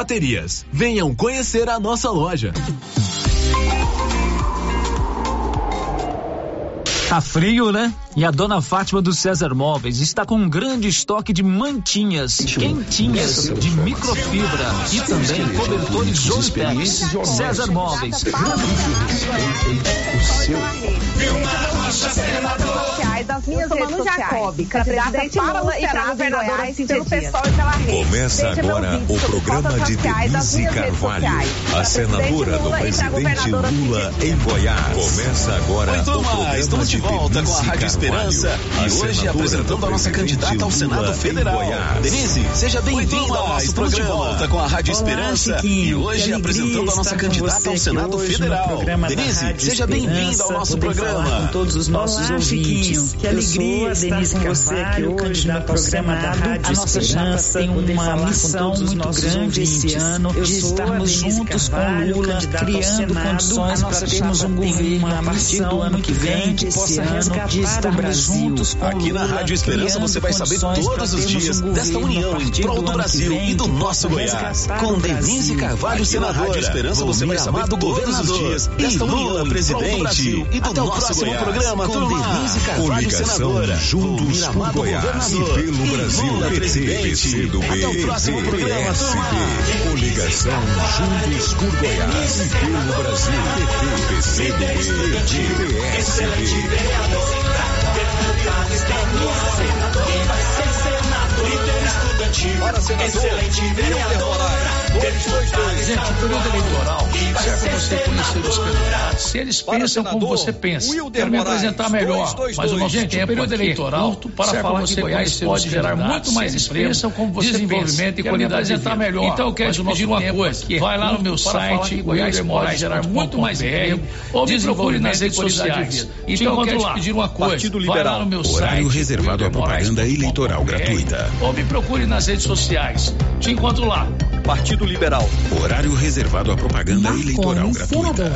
Venham conhecer a nossa loja. Tá frio, né? E a dona Fátima do César Móveis está com um grande estoque de mantinhas quentinhas de microfibra e também cobertores Jolitex. César Móveis. sociais das minhas redes sociais. Presidente Lula e para governadora pelo pessoal e pela rede. Começa agora o programa de Denise Carvalho, a Para senadora do para presidente Lula em Goiás. Começa agora Oi, o turma, programa estamos de volta com a Denise Rádio Esperança Carvalho, e hoje apresentando do a nossa candidata ao Senado Federal. Denise, seja bem-vinda ao nosso estamos programa. de volta com a Rádio Esperança e hoje apresentando a nossa candidata ao Senado Federal. Denise, seja bem-vinda ao nosso programa. com todos os nossos Olá, ouvintes. Que alegria estar Denise com você aqui Carvalho, hoje no programa da. Rádio A nossa Esperança, tem uma missão muito grande esse ano Eu de sou estarmos juntos Carvalho, com Lula, criando condições para termos um governo uma a partir do missão ano que vem muito que grande possa esse ano de resgatar o Brasil. Aqui na Rádio Esperança você vai saber todos os dias um desta união em prol do Brasil e do nosso Goiás. Com Denise. Carvalho, senadora. Rádio Esperança você vai saber todos os dias desta E união Lula, em prol do presidente Brasil e do Até o nosso próximo Goiás. programa, Com. Denise Carvalho, Coligação senadora. Juntos por Goiás e pelo E Brasil. Lula, PT, presidente. PCdoB, Até o próximo programa, turma. PSB. Coligação Juntos por Goiás e pelo Brasil. PT, PCdoB, Excelente PSB. deputada estadual, quem vai ser senador, líder estudantil, excelente. vereadora, Gente, o período eleitoral serve ser para você conhecer os candidatos. Se eles Para pensam como senador, você pensa, Wilder quero me apresentar melhor, 222. mas o nosso Gente, tempo o período eleitoral curto para falar você que Goiás pode gerar muito mais pensam como você desenvolvimento pensa, e qualidade de vida. melhor, Então eu quero te pedir uma coisa, aqui vai lá no meu para site, Goiás pode gerar muito mais emprego, ou me procure nas redes e sociais. Então eu quero te pedir uma coisa, vai lá no meu Horário site, reservado à propaganda eleitoral gratuita. ou me procure nas redes sociais. Te encontro lá. Partido Liberal. Horário reservado à propaganda eleitoral gratuita.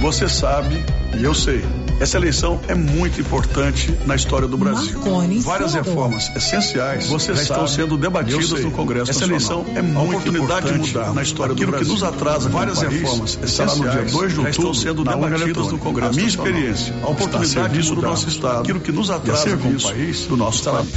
Você sabe e eu sei. Essa eleição é muito importante na história do Brasil. Marconi, Várias reformas essenciais Você já estão sendo debatidas no Congresso Essa Nacional. eleição é muito oportunidade de importante mudar na história do aquilo que Brasil. nos atrasa Várias país, reformas estará no dia essenciais 2 de já estão outubro sendo debatidas no Congresso A minha experiência, a oportunidade de mudar do nosso Estado, aquilo que nos a atrasa serviço como país do nosso país.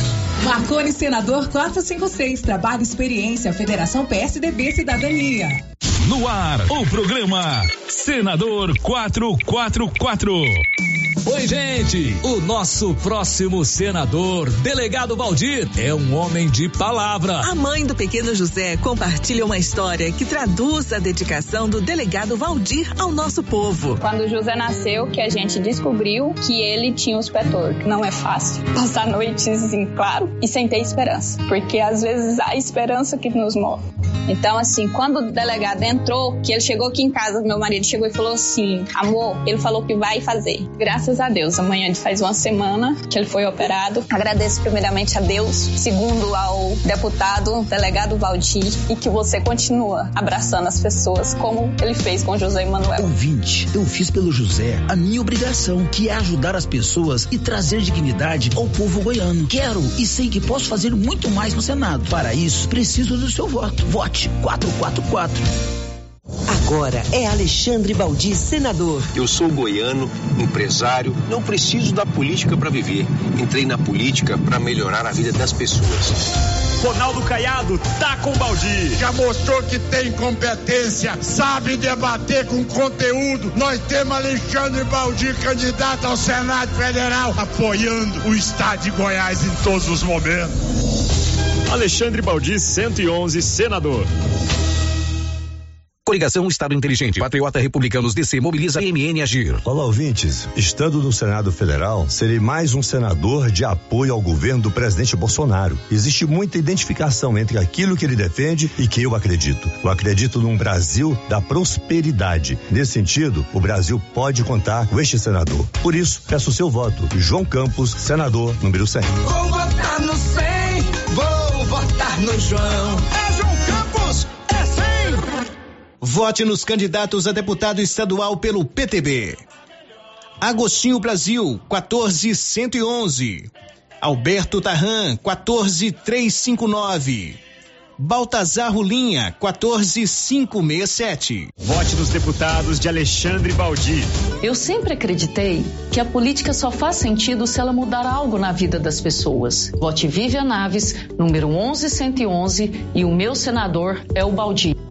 Marconi, senador 456, Trabalho e Experiência, Federação PSDB Cidadania. No ar, o programa Senador 444. Oi, gente! O nosso próximo senador, delegado Valdir, é um homem de palavra. A mãe do pequeno José compartilha uma história que traduz a dedicação do delegado Valdir ao nosso povo. Quando o José nasceu, que a gente descobriu que ele tinha os pé tortos. Não é fácil passar noites em claro e sem ter esperança, porque às vezes há esperança que nos move. Então, assim, quando o delegado entrou, que ele chegou aqui em casa, meu marido chegou e falou assim: amor, ele falou que vai fazer. Graças graças a Deus. Amanhã faz uma semana que ele foi operado. Agradeço primeiramente a Deus, segundo ao deputado, delegado Valdir, e que você continua abraçando as pessoas como ele fez com José Emanuel. Ouvinte, eu fiz pelo José a minha obrigação, que é ajudar as pessoas e trazer dignidade ao povo goiano. Quero e sei que posso fazer muito mais no Senado. Para isso, preciso do seu voto. Vote 444. Agora é Alexandre Baldi, senador. Eu sou goiano, empresário, não preciso da política para viver. Entrei na política para melhorar a vida das pessoas. Ronaldo Caiado tá com Baldi. Já mostrou que tem competência, sabe debater com conteúdo. Nós temos Alexandre Baldi, candidato ao Senado Federal, apoiando o Estado de Goiás em todos os momentos. Alexandre Baldi, 111, senador. Coligação Estado Inteligente. Patriota Republicanos DC mobiliza MN Agir. Olá, ouvintes. Estando no Senado Federal, serei mais um senador de apoio ao governo do presidente Bolsonaro. Existe muita identificação entre aquilo que ele defende e que eu acredito. Eu acredito num Brasil da prosperidade. Nesse sentido, o Brasil pode contar com este senador. Por isso, peço o seu voto. João Campos, senador número 100. Vou votar no 100, vou votar no João. Vote nos candidatos a deputado estadual pelo PTB. Agostinho Brasil, 14111. Alberto Tarran, 14359. Baltazar Rulinha, 14567. Vote nos deputados de Alexandre Baldi. Eu sempre acreditei que a política só faz sentido se ela mudar algo na vida das pessoas. Vote Vivian Naves, número 11111, e o meu senador é o Baldi.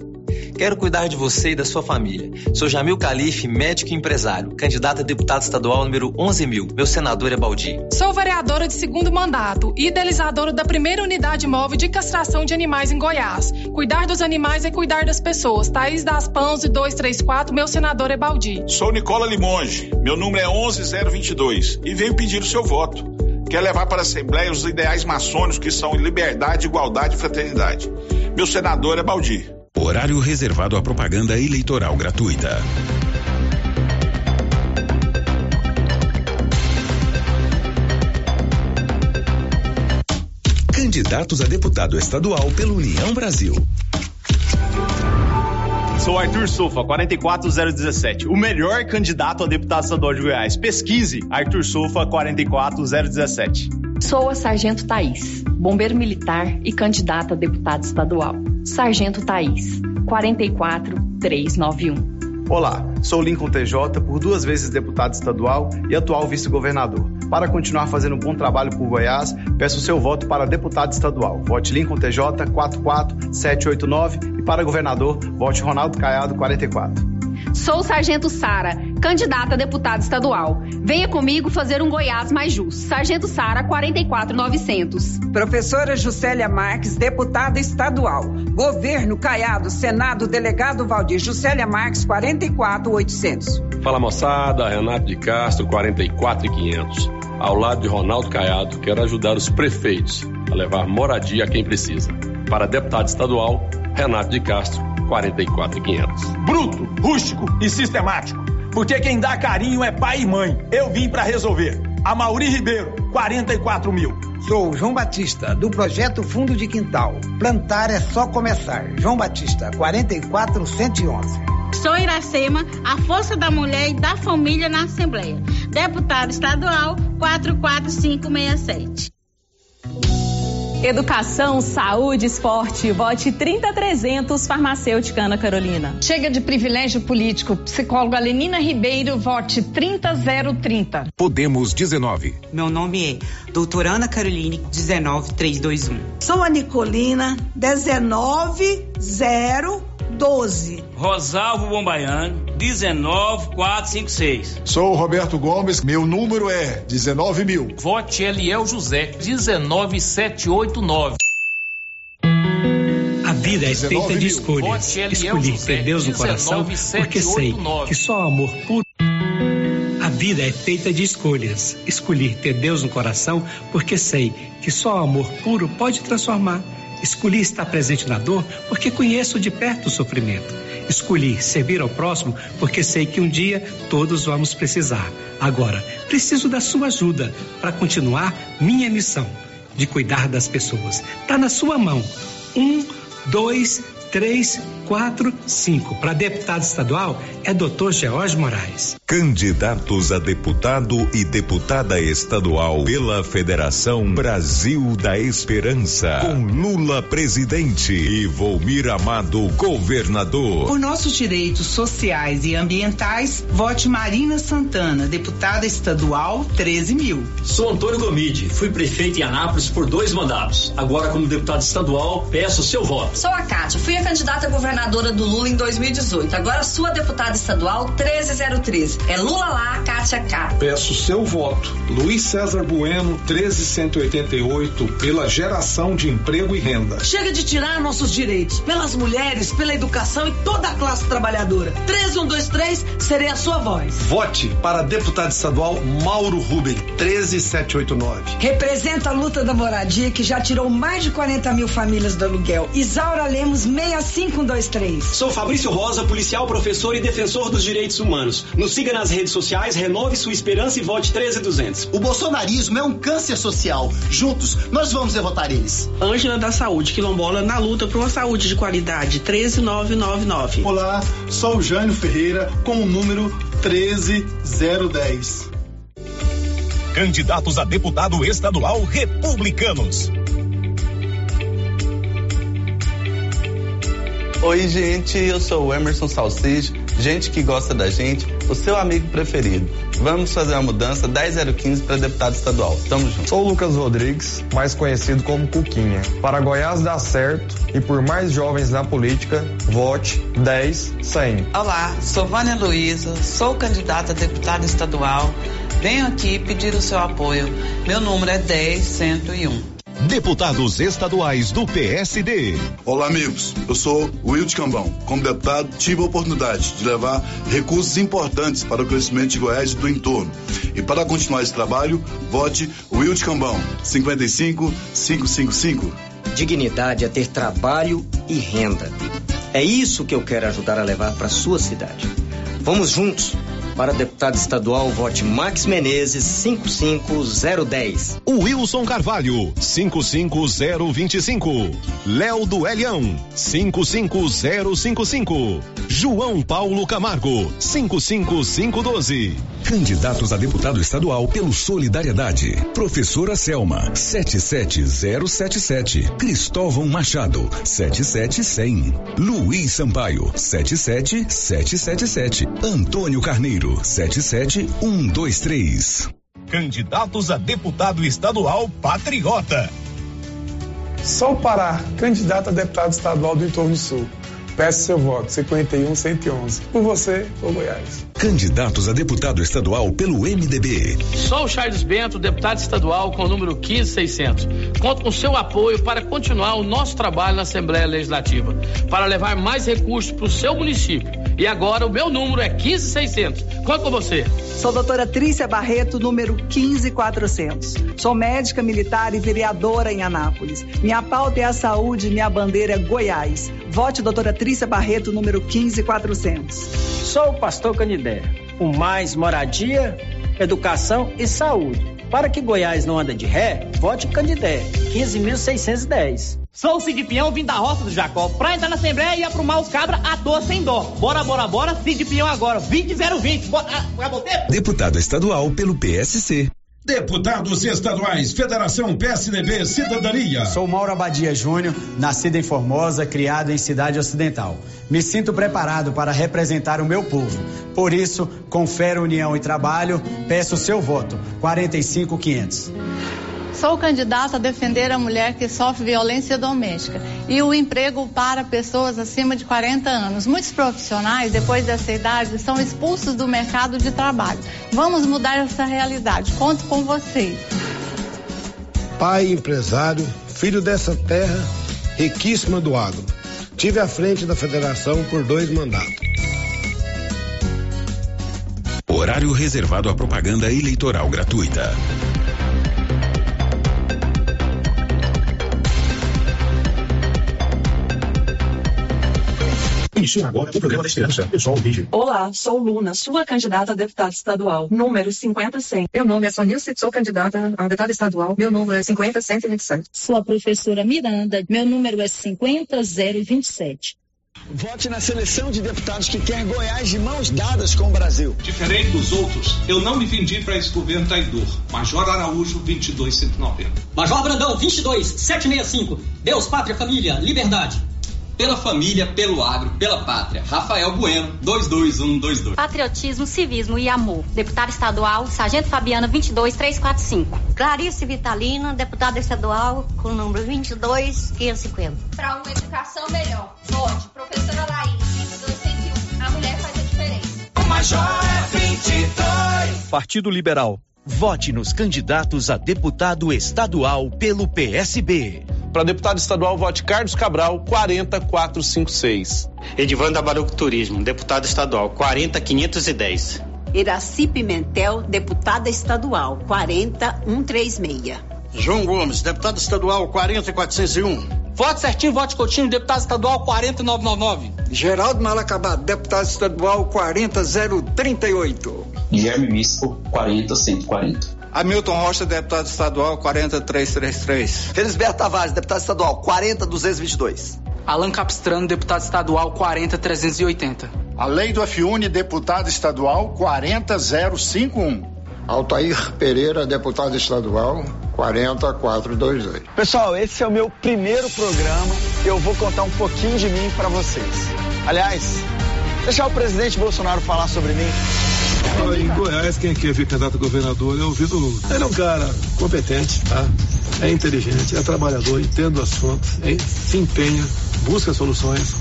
Quero cuidar de você e da sua família. Sou Jamil Calife, médico e empresário, candidato a deputado estadual número 11 mil. Meu senador é Baldi. Sou vereadora de segundo mandato e idealizadora da primeira unidade móvel de castração de animais em Goiás. Cuidar dos animais é cuidar das pessoas. Thaís das Pãos e 234, meu senador é Baldi. Sou Nicola Limonge, meu número é 11022 e venho pedir o seu voto quer levar para a Assembleia os ideais maçônicos que são liberdade, igualdade e fraternidade. Meu senador é Baldi. Horário reservado à propaganda eleitoral gratuita. Candidatos a deputado estadual pela União Brasil. Sou Arthur Sofa, 44017, o melhor candidato a deputado estadual de Goiás. Pesquise Arthur Sofa, 44017. Sou a Sargento Thaís, bombeiro militar e candidata a deputado estadual. Sargento Thaís, 44391. Olá, sou Lincoln TJ, por duas vezes deputado estadual e atual vice-governador. Para continuar fazendo um bom trabalho por Goiás, peço seu voto para deputado estadual. Vote Lincoln TJ 44789 e para governador, vote Ronaldo Caiado 44. Sou o Sargento Sara, candidata a deputada estadual. Venha comigo fazer um Goiás mais justo. Sargento Sara, 44900. Professora Juscelia Marques, deputada estadual. Governo Caiado, Senado, delegado Valdir Juscelia Marques, 44800. Fala moçada, Renato de Castro, 44500. Ao lado de Ronaldo Caiado, quero ajudar os prefeitos a levar moradia a quem precisa. Para deputado estadual, Renato de Castro, 44500. Bruto, rústico e sistemático. Porque quem dá carinho é pai e mãe. Eu vim para resolver. A Mauri Ribeiro, 44 mil. Sou João Batista, do projeto Fundo de Quintal. Plantar é só começar. João Batista, 44111. Sou Iracema, a força da mulher e da família na Assembleia. Deputado estadual 44567. Educação, saúde, esporte. Vote 30300 Farmacêutica Ana Carolina. Chega de privilégio político. Psicóloga Lenina Ribeiro, vote 30030. Podemos 19. Meu nome é doutora Ana Caroline 19321. Sou a Nicolina 190 12. Rosalvo Bombaiano, 19456. Sou o Roberto Gomes, meu número é 19 mil. Vote Eliel José, 19789. A vida é feita de escolhas. Escolhi ter Deus no coração porque sei que só amor puro. A vida é feita de escolhas. Escolhi ter Deus no coração porque sei que só amor puro pode transformar Escolhi estar presente na dor porque conheço de perto o sofrimento. Escolhi servir ao próximo porque sei que um dia todos vamos precisar. Agora, preciso da sua ajuda para continuar minha missão de cuidar das pessoas. Está na sua mão. Um, dois, três, quatro, cinco. Para deputado estadual é doutor George Moraes. Candidatos a deputado e deputada estadual pela Federação Brasil da Esperança. Com Lula presidente e Volmir Amado governador. Por nossos direitos sociais e ambientais, vote Marina Santana, deputada estadual 13 mil. Sou Antônio Gomide, fui prefeito em Anápolis por dois mandatos. Agora, como deputado estadual, peço seu voto. Sou a Cátia, fui a candidata a governadora do Lula em 2018. Agora sua deputada estadual 13013. É Lula lá, Cátia cá. Peço seu voto. Luiz César Bueno, 13188, pela geração de emprego e renda. Chega de tirar nossos direitos. Pelas mulheres, pela educação e toda a classe trabalhadora. 13123, serei a sua voz. Vote para deputado estadual Mauro Ruben, 13789. Representa a luta da moradia que já tirou mais de 40 mil famílias do aluguel. Isaura Lemos, 6523. Sou Fabrício Rosa, policial, professor e defensor dos direitos humanos. Nos siga nas redes sociais, renove sua esperança e vote 13200. O bolsonarismo é um câncer social. Juntos, nós vamos derrotar eles. Ângela da Saúde, quilombola, na luta por uma saúde de qualidade, 13999. Olá, sou o Jânio Ferreira, com o número 13010. Candidatos a deputado estadual republicanos. Oi, gente, eu sou o Emerson Salsicha, gente que gosta da gente, o seu amigo preferido. Vamos fazer uma mudança 10015 para deputado estadual. Tamo junto. Sou o Lucas Rodrigues, mais conhecido como Cuquinha. Para Goiás dar certo e por mais jovens na política, vote 10100. Olá, sou Vânia Luiza, sou candidata a deputada estadual. Venho aqui pedir o seu apoio. Meu número é 10101. Deputados estaduais do PSD. Olá, amigos. Eu sou Wilde Cambão. Como deputado, tive a oportunidade de levar recursos importantes para o crescimento de Goiás e do entorno. E para continuar esse trabalho, vote Wilde Cambão, 55 555. Dignidade é ter trabalho e renda. É isso que eu quero ajudar a levar para sua cidade. Vamos juntos para deputado estadual, vote Max Menezes, 55010. Wilson Carvalho, 55025. Léo do Elião, 55055. João Paulo Camargo, 55512. Candidatos a deputado estadual pelo Solidariedade. Professora Selma, 77077. Cristóvão Machado, 77100. Luiz Sampaio, 77777. Antônio Carneiro, 77123. Candidatos a deputado estadual patriota. Sou Pará, candidato a deputado estadual do Entorno Sul. Peço seu voto, 51 111. Por você, por Goiás. Candidatos a deputado estadual pelo MDB. Sou o Charles Bento, deputado estadual com o número 15600. Conto com seu apoio para continuar o nosso trabalho na Assembleia Legislativa, para levar mais recursos para o seu município. E agora o meu número é 15600. Conto com você. Sou doutora Trícia Barreto, número 15400. Sou médica militar e vereadora em Anápolis. Minha pauta é a saúde, minha bandeira é Goiás. Vote doutora Trícia Barreto, número 15400. Sou o pastor Canidé. O mais moradia, educação e saúde. Para que Goiás não anda de ré, vote Candidé, 15.610. Sou o Cid Pião, vim da roça do Jacó. Pra entrar na Assembleia e aprumar os cabras à toa sem dó. Bora, bora, bora, Cid Pião agora. 20020. Bora, ah, Deputado estadual pelo PSC. Deputados estaduais, Federação PSDB Cidadania. Sou Mauro Abadia Júnior, nascido em Formosa, criado em Cidade Ocidental. Me sinto preparado para representar o meu povo. Por isso, fé, união e trabalho, peço o seu voto. 45500. Sou candidata a defender a mulher que sofre violência doméstica e o emprego para pessoas acima de 40 anos. Muitos profissionais, depois dessa idade, são expulsos do mercado de trabalho. Vamos mudar essa realidade. Conto com vocês. Pai empresário, filho dessa terra riquíssima do agro. Tive à frente da federação por dois mandatos. Horário reservado à propaganda eleitoral gratuita. Inicia agora o programa da Esperança. Pessoal, vídeo. Olá, sou Luna, sua candidata a deputada estadual, número 50100. Meu nome é Sonilce, sou candidata a deputada estadual, meu número é 50127. Sou a professora Miranda, meu número é 50027. Vote na seleção de deputados que quer Goiás de mãos dadas com o Brasil. Diferente dos outros, eu não me vendi para esse governo traidor. Major Araújo, 22190. Major Brandão, 22765. Deus, pátria, família, liberdade. Pela família, pelo agro, pela pátria. Rafael Bueno, 22122. Patriotismo, civismo e amor. Deputada estadual, Sargento Fabiana, 22345. Clarice Vitalina, deputada estadual, com o número 22550. Para uma educação melhor. Vote, professora Laís, 221. A mulher faz a diferença. O Major é 22. Partido Liberal. Vote nos candidatos a deputado estadual pelo PSB. Para deputado estadual, vote Carlos Cabral, 40456. Edivanda Baruco Turismo, deputado estadual, 40510. Iraci Pimentel, deputada estadual, 40136. João Gomes, deputado estadual, 40401. Vote certinho, vote Coutinho, deputado estadual 40999. Geraldo Malacabado, deputado estadual 40038. Guilherme Misco, 40140. Hamilton Rocha, deputado estadual 40333. Felisberto Tavares, deputado estadual 40222. Alan Capistrano, deputado estadual 40380. A lei do Afiune, deputado estadual 40051. Altair Pereira, deputado estadual 40422. Pessoal, esse é o meu primeiro programa. Eu vou contar um pouquinho de mim para vocês. Aliás, deixar o presidente Bolsonaro falar sobre mim. Em Goiás, quem quer ver candidato a governador é o Vitor Lula. Ele é um cara competente, tá? É inteligente, é trabalhador, entende o assunto, é, se empenha, busca soluções.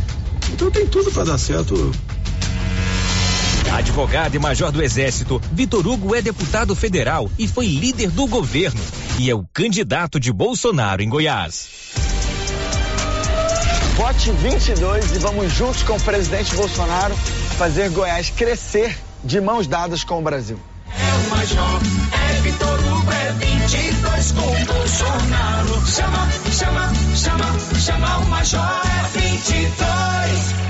Então tem tudo para dar certo. Advogado e major do Exército, Vitor Hugo é deputado federal e foi líder do governo e é o candidato de Bolsonaro em Goiás. Vote 22 e vamos juntos com o presidente Bolsonaro fazer Goiás crescer de mãos dadas com o Brasil. É o Major, é Vitor Hugo, é 22 com Bolsonaro. Chama, chama, chama, chama o Major, é 22.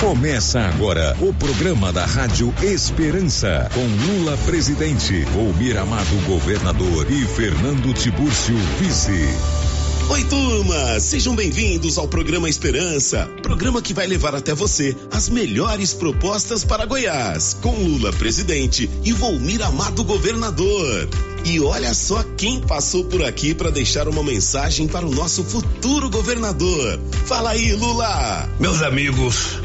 Começa agora o programa da Rádio Esperança, com Lula presidente, Volmir Amado governador e Fernando Tibúrcio vice. Oi, turma! Sejam bem-vindos ao programa Esperança, programa que vai levar até você as melhores propostas para Goiás, com Lula presidente e Volmir Amado governador. E olha só quem passou por aqui para deixar uma mensagem para o nosso futuro governador. Fala aí, Lula! Meus amigos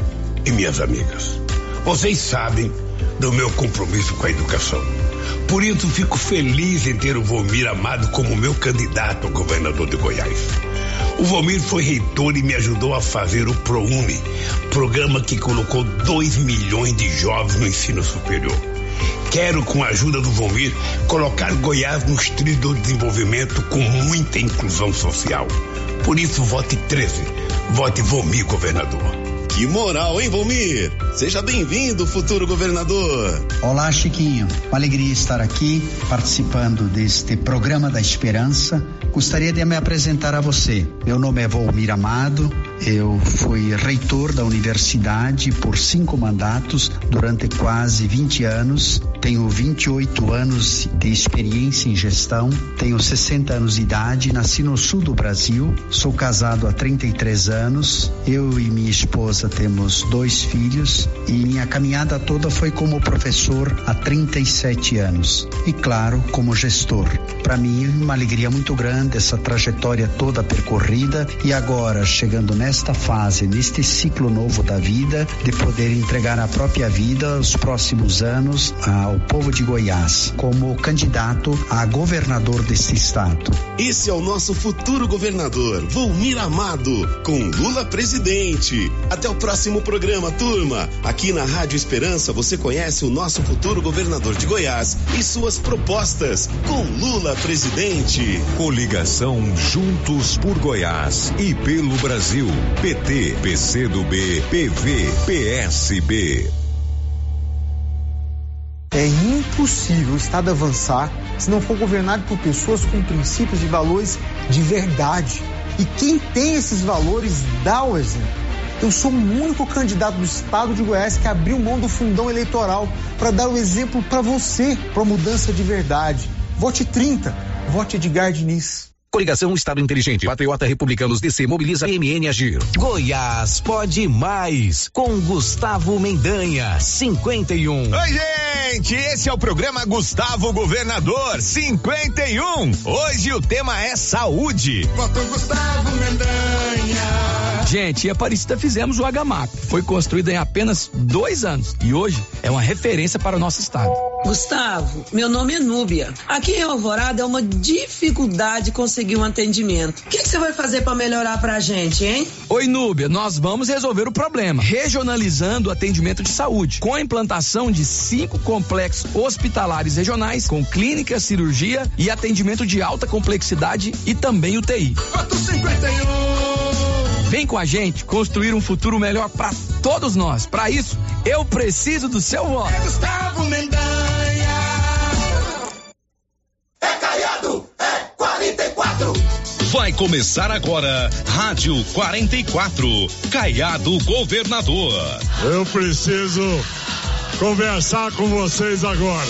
e minhas amigas, vocês sabem do meu compromisso com a educação. Por isso fico feliz em ter o Volmir Amado como meu candidato a governador de Goiás. O Volmir foi reitor e me ajudou a fazer o ProUni, programa que colocou 2 milhões de jovens no ensino superior. Quero, com a ajuda do Volmir, colocar Goiás nos trilhos do desenvolvimento com muita inclusão social. Por isso, vote 13. Vote Volmir, governador. Que moral, hein, Volmir? Seja bem-vindo, futuro governador. Olá, Chiquinho. Uma alegria estar aqui participando deste programa da Esperança. Gostaria de me apresentar a você. Meu nome é Volmir Amado. Eu fui reitor da universidade por cinco mandatos durante quase 20 anos. Tenho 28 anos de experiência em gestão. Tenho 60 anos de idade. Nasci no sul do Brasil. Sou casado há 33 anos. Eu e minha esposa temos dois filhos e minha caminhada toda foi como professor há 37 anos e claro como gestor. Para mim uma alegria muito grande essa trajetória toda percorrida e agora chegando nesta fase, neste ciclo novo da vida, de poder entregar a própria vida os próximos anos ao povo de Goiás como candidato a governador deste estado. Esse é o nosso futuro governador, Volmir Amado, com Lula presidente. Até o próximo programa, turma. Aqui na Rádio Esperança você conhece o nosso futuro governador de Goiás e suas propostas com Lula presidente. Coligação Juntos por Goiás e pelo Brasil. PT, PCdoB, PV, PSB. É impossível o Estado avançar se não for governado por pessoas com princípios e valores de verdade. E quem tem esses valores dá o exemplo. Eu sou o único candidato do estado de Goiás que abriu mão do fundão eleitoral para dar o exemplo para você, para mudança de verdade. Vote 30, vote Edgar Diniz. Coligação Estado Inteligente. Patriota Republicanos DC mobiliza MN Agir. Goiás pode mais. Com Gustavo Mendanha, 51. Oi, gente. Esse é o programa Gustavo Governador 51. Hoje o tema é saúde. Voto Gustavo Mendanha. Gente, em Aparecida fizemos o Agamac. Foi construído em apenas dois anos e hoje é uma referência para o nosso estado. Gustavo, meu nome é Núbia. Aqui em Alvorada é uma dificuldade conseguir um atendimento. O que você vai fazer para melhorar pra gente, hein? Oi, Núbia, nós vamos resolver o problema, regionalizando o atendimento de saúde, com a implantação de cinco complexos hospitalares regionais, com clínica, cirurgia e atendimento de alta complexidade e também UTI. Voto 51. Vem com a gente construir um futuro melhor para todos nós. Para isso, eu preciso do seu voto. É Gustavo Mendanha. É Caiado, é 44. Vai começar agora, Rádio 44, Caiado Governador. Eu preciso conversar com vocês agora.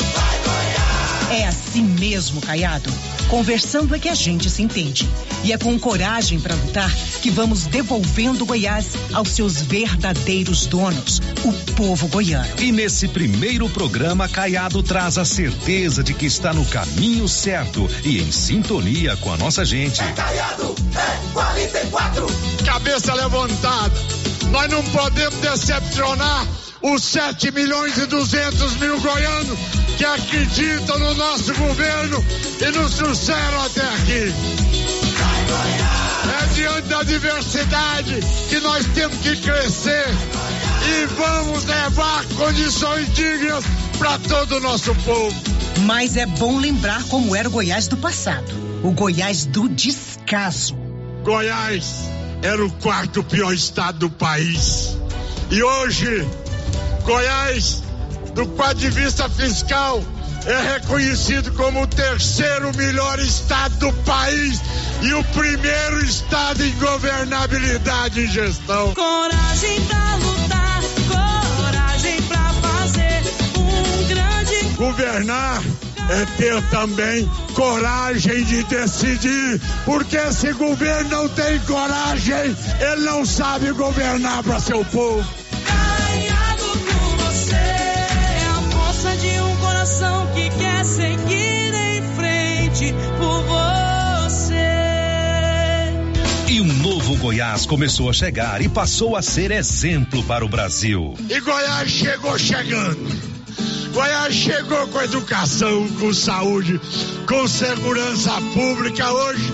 É assim mesmo, Caiado. Conversando é que a gente se entende. E é com coragem para lutar que vamos devolvendo Goiás aos seus verdadeiros donos, o povo goiano. E nesse primeiro programa, Caiado traz a certeza de que está no caminho certo e em sintonia com a nossa gente. É Caiado, é 44. Cabeça levantada. Nós não podemos decepcionar os 7 milhões e 200 mil goianos que acreditam no nosso governo e nos trouxeram até aqui. É diante da diversidade que nós temos que crescer e vamos levar condições dignas para todo o nosso povo. Mas é bom lembrar como era o Goiás do passado o Goiás do descaso. Goiás era o quarto pior estado do país. E hoje, Goiás, do ponto de vista fiscal, é reconhecido como o terceiro melhor estado do país e o primeiro estado em governabilidade e gestão. Coragem pra lutar, coragem pra fazer um grande. Governar é ter também coragem de decidir, porque se governo não tem coragem, ele não sabe governar para seu povo. Coração que quer seguir em frente por você. E um novo Goiás começou a chegar e passou a ser exemplo para o Brasil. E Goiás chegou chegando. Goiás chegou com educação, com saúde, com segurança pública. Hoje,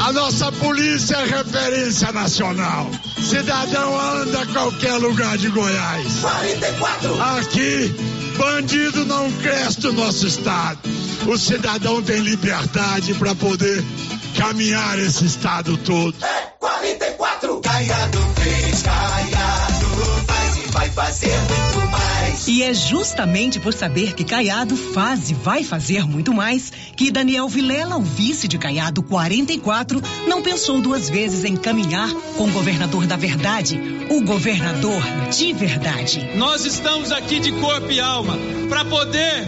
a nossa polícia é referência nacional. Cidadão anda a qualquer lugar de Goiás. 44. Aqui, bandido não cresce no nosso estado. O cidadão tem liberdade para poder caminhar esse estado todo. É 44. Caiado fez, Caiado faz e vai fazer muito mais. E é justamente por saber que Caiado faz e vai fazer muito mais que Daniel Vilela, o vice de Caiado 44, não pensou duas vezes em caminhar com o governador da verdade, o governador de verdade. Nós estamos aqui de corpo e alma para poder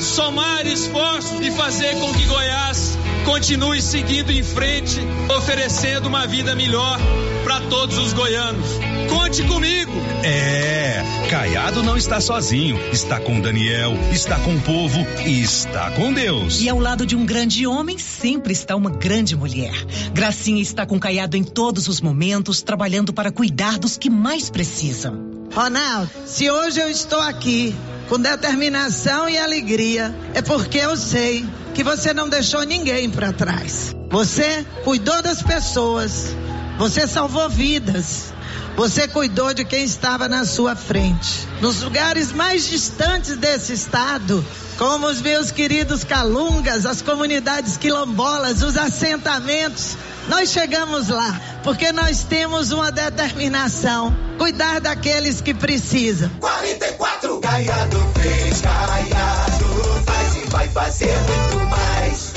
somar esforços e fazer com que Goiás continue seguindo em frente, oferecendo uma vida melhor para todos os goianos. Conte comigo. É, Caiado não está sozinho, está com Daniel, está com o povo e está com Deus. E ao lado de um grande homem sempre está uma grande mulher. Gracinha está com Caiado em todos os momentos, trabalhando para cuidar dos que mais precisam. Ronaldo, se hoje eu estou aqui com determinação e alegria, é porque eu sei que você não deixou ninguém para trás. Você cuidou das pessoas, você salvou vidas. Você cuidou de quem estava na sua frente. Nos lugares mais distantes desse estado, como os meus queridos calungas, as comunidades quilombolas, os assentamentos, nós chegamos lá porque nós temos uma determinação: cuidar daqueles que precisam. 44. Caiado fez, Caiado faz e vai fazer muito mais.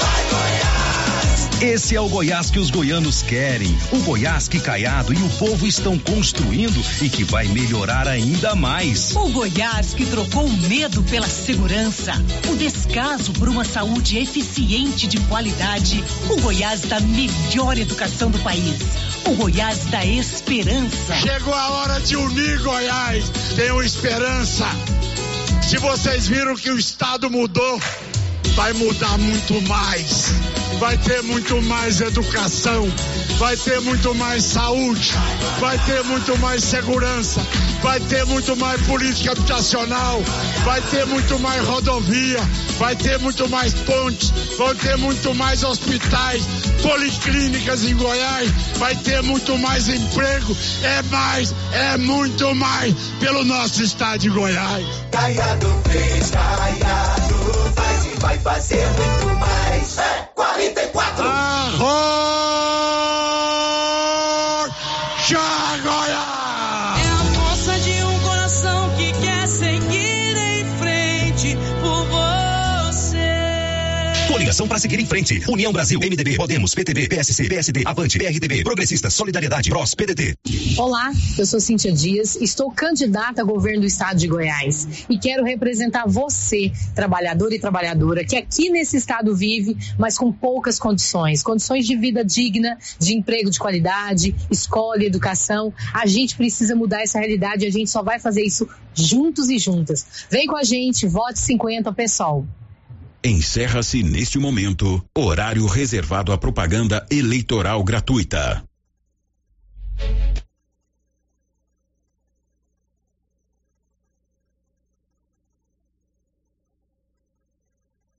Esse é o Goiás que os goianos querem. O Goiás que Caiado e o povo estão construindo e que vai melhorar ainda mais. O Goiás que trocou o medo pela segurança, o descaso por uma saúde eficiente de qualidade. O Goiás da melhor educação do país. O Goiás da esperança. Chegou a hora de unir Goiás. Tenho esperança. Se vocês viram que o estado mudou, vai mudar muito mais. Vai ter muito mais educação, vai ter muito mais saúde, vai ter muito mais segurança, vai ter muito mais política habitacional, vai ter muito mais rodovia, vai ter muito mais pontes, vão ter muito mais hospitais, policlínicas em Goiás, vai ter muito mais emprego, é mais, é muito mais pelo nosso estado de Goiás. Caiado fez, Caiado faz e vai fazer muito mais. É 44. Já Para seguir em frente. União Brasil, MDB, Podemos, PTB, PSC, PSD, Avante, PRTB, Progressistas, Solidariedade, PROS, PDT. Olá, eu sou Cíntia Dias, estou candidata a governo do estado de Goiás e quero representar você, trabalhador e trabalhadora, que aqui nesse estado vive, mas com poucas condições, condições de vida digna, de emprego de qualidade, escola educação. A gente precisa mudar essa realidade e a gente só vai fazer isso juntos e juntas. Vem com a gente, vote 50 pessoal. Encerra-se neste momento horário reservado à propaganda eleitoral gratuita.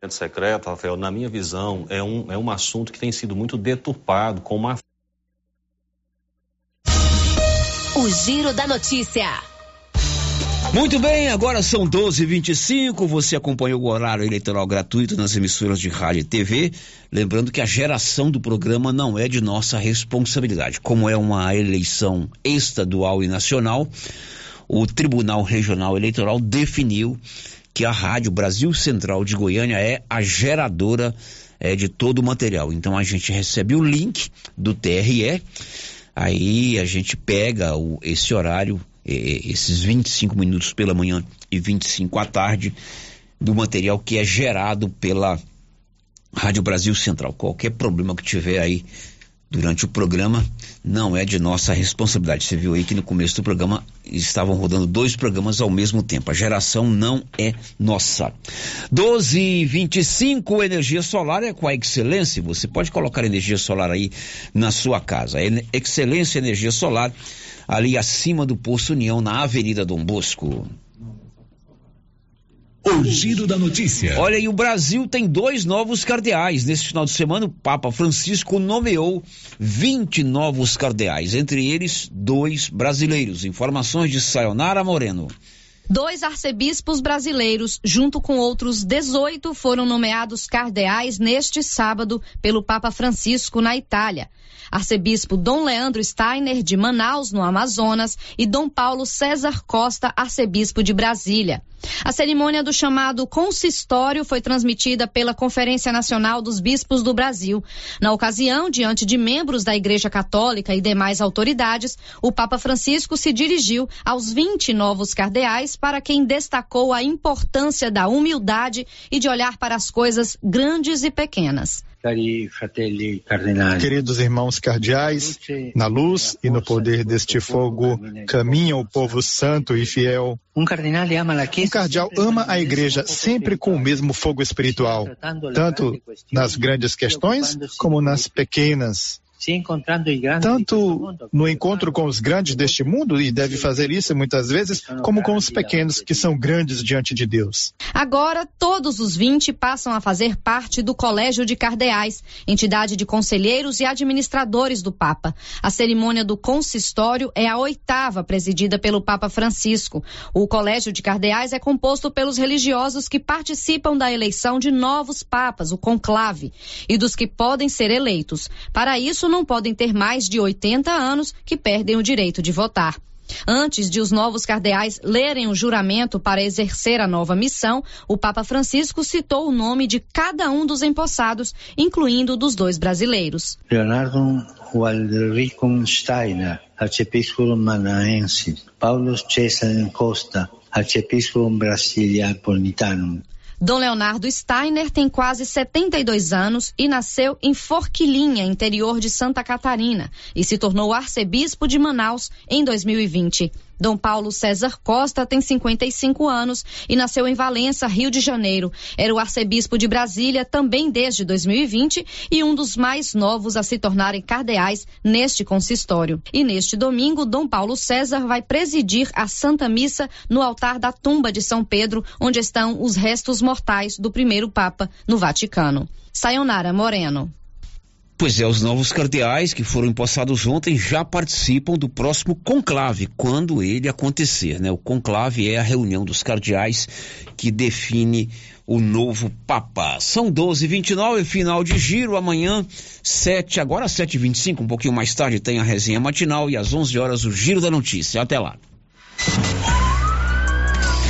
secreto, Rafael, na minha visão, é um, é um assunto que tem sido muito deturpado com uma O Giro da Notícia. Muito bem, agora são 12h25. Você acompanhou o horário eleitoral gratuito nas emissoras de rádio e TV. Lembrando que a geração do programa não é de nossa responsabilidade. Como é uma eleição estadual e nacional, o Tribunal Regional Eleitoral definiu que a Rádio Brasil Central de Goiânia é a geradora é, de todo o material. Então a gente recebe o link do TRE, aí a gente pega o, esse horário, esses 25 minutos pela manhã e 25 à tarde, do material que é gerado pela Rádio Brasil Central. Qualquer problema que tiver aí durante o programa não é de nossa responsabilidade. Você viu aí que no começo do programa estavam rodando dois programas ao mesmo tempo. A geração não é nossa. 12 e 25 energia solar é com a Excelência. Você pode colocar energia solar aí na sua casa. Excelência Energia Solar, ali acima do Poço União, na Avenida Dom Bosco. O giro da notícia. Olha, e o Brasil tem dois novos cardeais. Nesse final de semana, o Papa Francisco nomeou 20 novos cardeais, entre eles dois brasileiros. Informações de Sayonara Moreno. Dois arcebispos brasileiros, junto com outros 18, foram nomeados cardeais neste sábado pelo Papa Francisco na Itália. Arcebispo Dom Leandro Steiner, de Manaus, no Amazonas, e Dom Paulo César Costa, arcebispo de Brasília. A cerimônia do chamado consistório foi transmitida pela Conferência Nacional dos Bispos do Brasil. Na ocasião, diante de membros da Igreja Católica e demais autoridades, o Papa Francisco se dirigiu aos 20 novos cardeais para quem destacou a importância da humildade e de olhar para as coisas grandes e pequenas. Queridos irmãos cardeais, na luz e no poder deste fogo caminha o povo santo e fiel. Um cardeal ama a igreja sempre com o mesmo fogo espiritual, tanto nas grandes questões como nas pequenas. Tanto no encontro com os grandes deste mundo, e deve fazer isso muitas vezes, como com os pequenos, que são grandes diante de Deus. Agora, todos os 20 passam a fazer parte do Colégio de Cardeais, entidade de conselheiros e administradores do Papa. A cerimônia do consistório é a oitava presidida pelo Papa Francisco. O Colégio de Cardeais é composto pelos religiosos que participam da eleição de novos papas, o conclave, e dos que podem ser eleitos. Para isso, não podem ter mais de 80 anos que perdem o direito de votar. Antes de os novos cardeais lerem o juramento para exercer a nova missão, o Papa Francisco citou o nome de cada um dos empossados, incluindo dos dois brasileiros. Leonardo Waldrico Steiner, arcebispo manaense. Paulo Cesar Costa, arcebispo brasiliano. Dom Leonardo Steiner tem quase 72 anos e nasceu em Forquilinha, interior de Santa Catarina, e se tornou arcebispo de Manaus em 2020. Dom Paulo César Costa tem 55 anos e nasceu em Valença, Rio de Janeiro. Era o arcebispo de Brasília também desde 2020 e um dos mais novos a se tornarem cardeais neste consistório. E neste domingo, Dom Paulo César vai presidir a Santa Missa no altar da tumba de São Pedro, onde estão os restos mortais do primeiro Papa no Vaticano. Sayonara Moreno. Pois é, os novos cardeais que foram empossados ontem já participam do próximo conclave, quando ele acontecer, né? O conclave é a reunião dos cardeais que define o novo Papa. São 12h29, final de giro, amanhã 7, agora 7h25, um pouquinho mais tarde tem a resenha matinal e às 11 horas o giro da notícia. Até lá.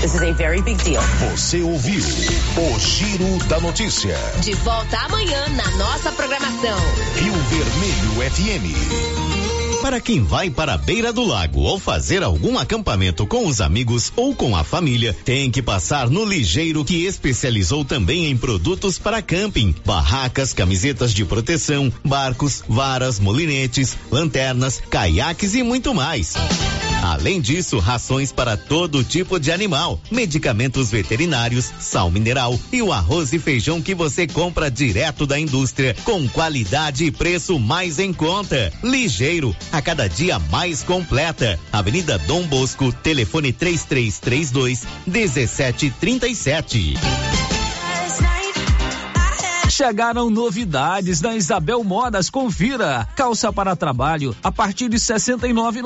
This is a very big deal. Você ouviu o Giro da Notícia. De volta amanhã na nossa programação. Rio Vermelho FM. Para quem vai para a beira do lago ou fazer algum acampamento com os amigos ou com a família, tem que passar no Ligeiro que especializou também em produtos para camping, barracas, camisetas de proteção, barcos, varas, molinetes, lanternas, caiaques e muito mais. Além disso, rações para todo tipo de animal, medicamentos veterinários, sal mineral e o arroz e feijão que você compra direto da indústria, com qualidade e preço mais em conta. Ligeiro, a cada dia mais completa. Avenida Dom Bosco, telefone 3332 1737. Chegaram novidades na Isabel Modas. Confira. Calça para trabalho a partir de 69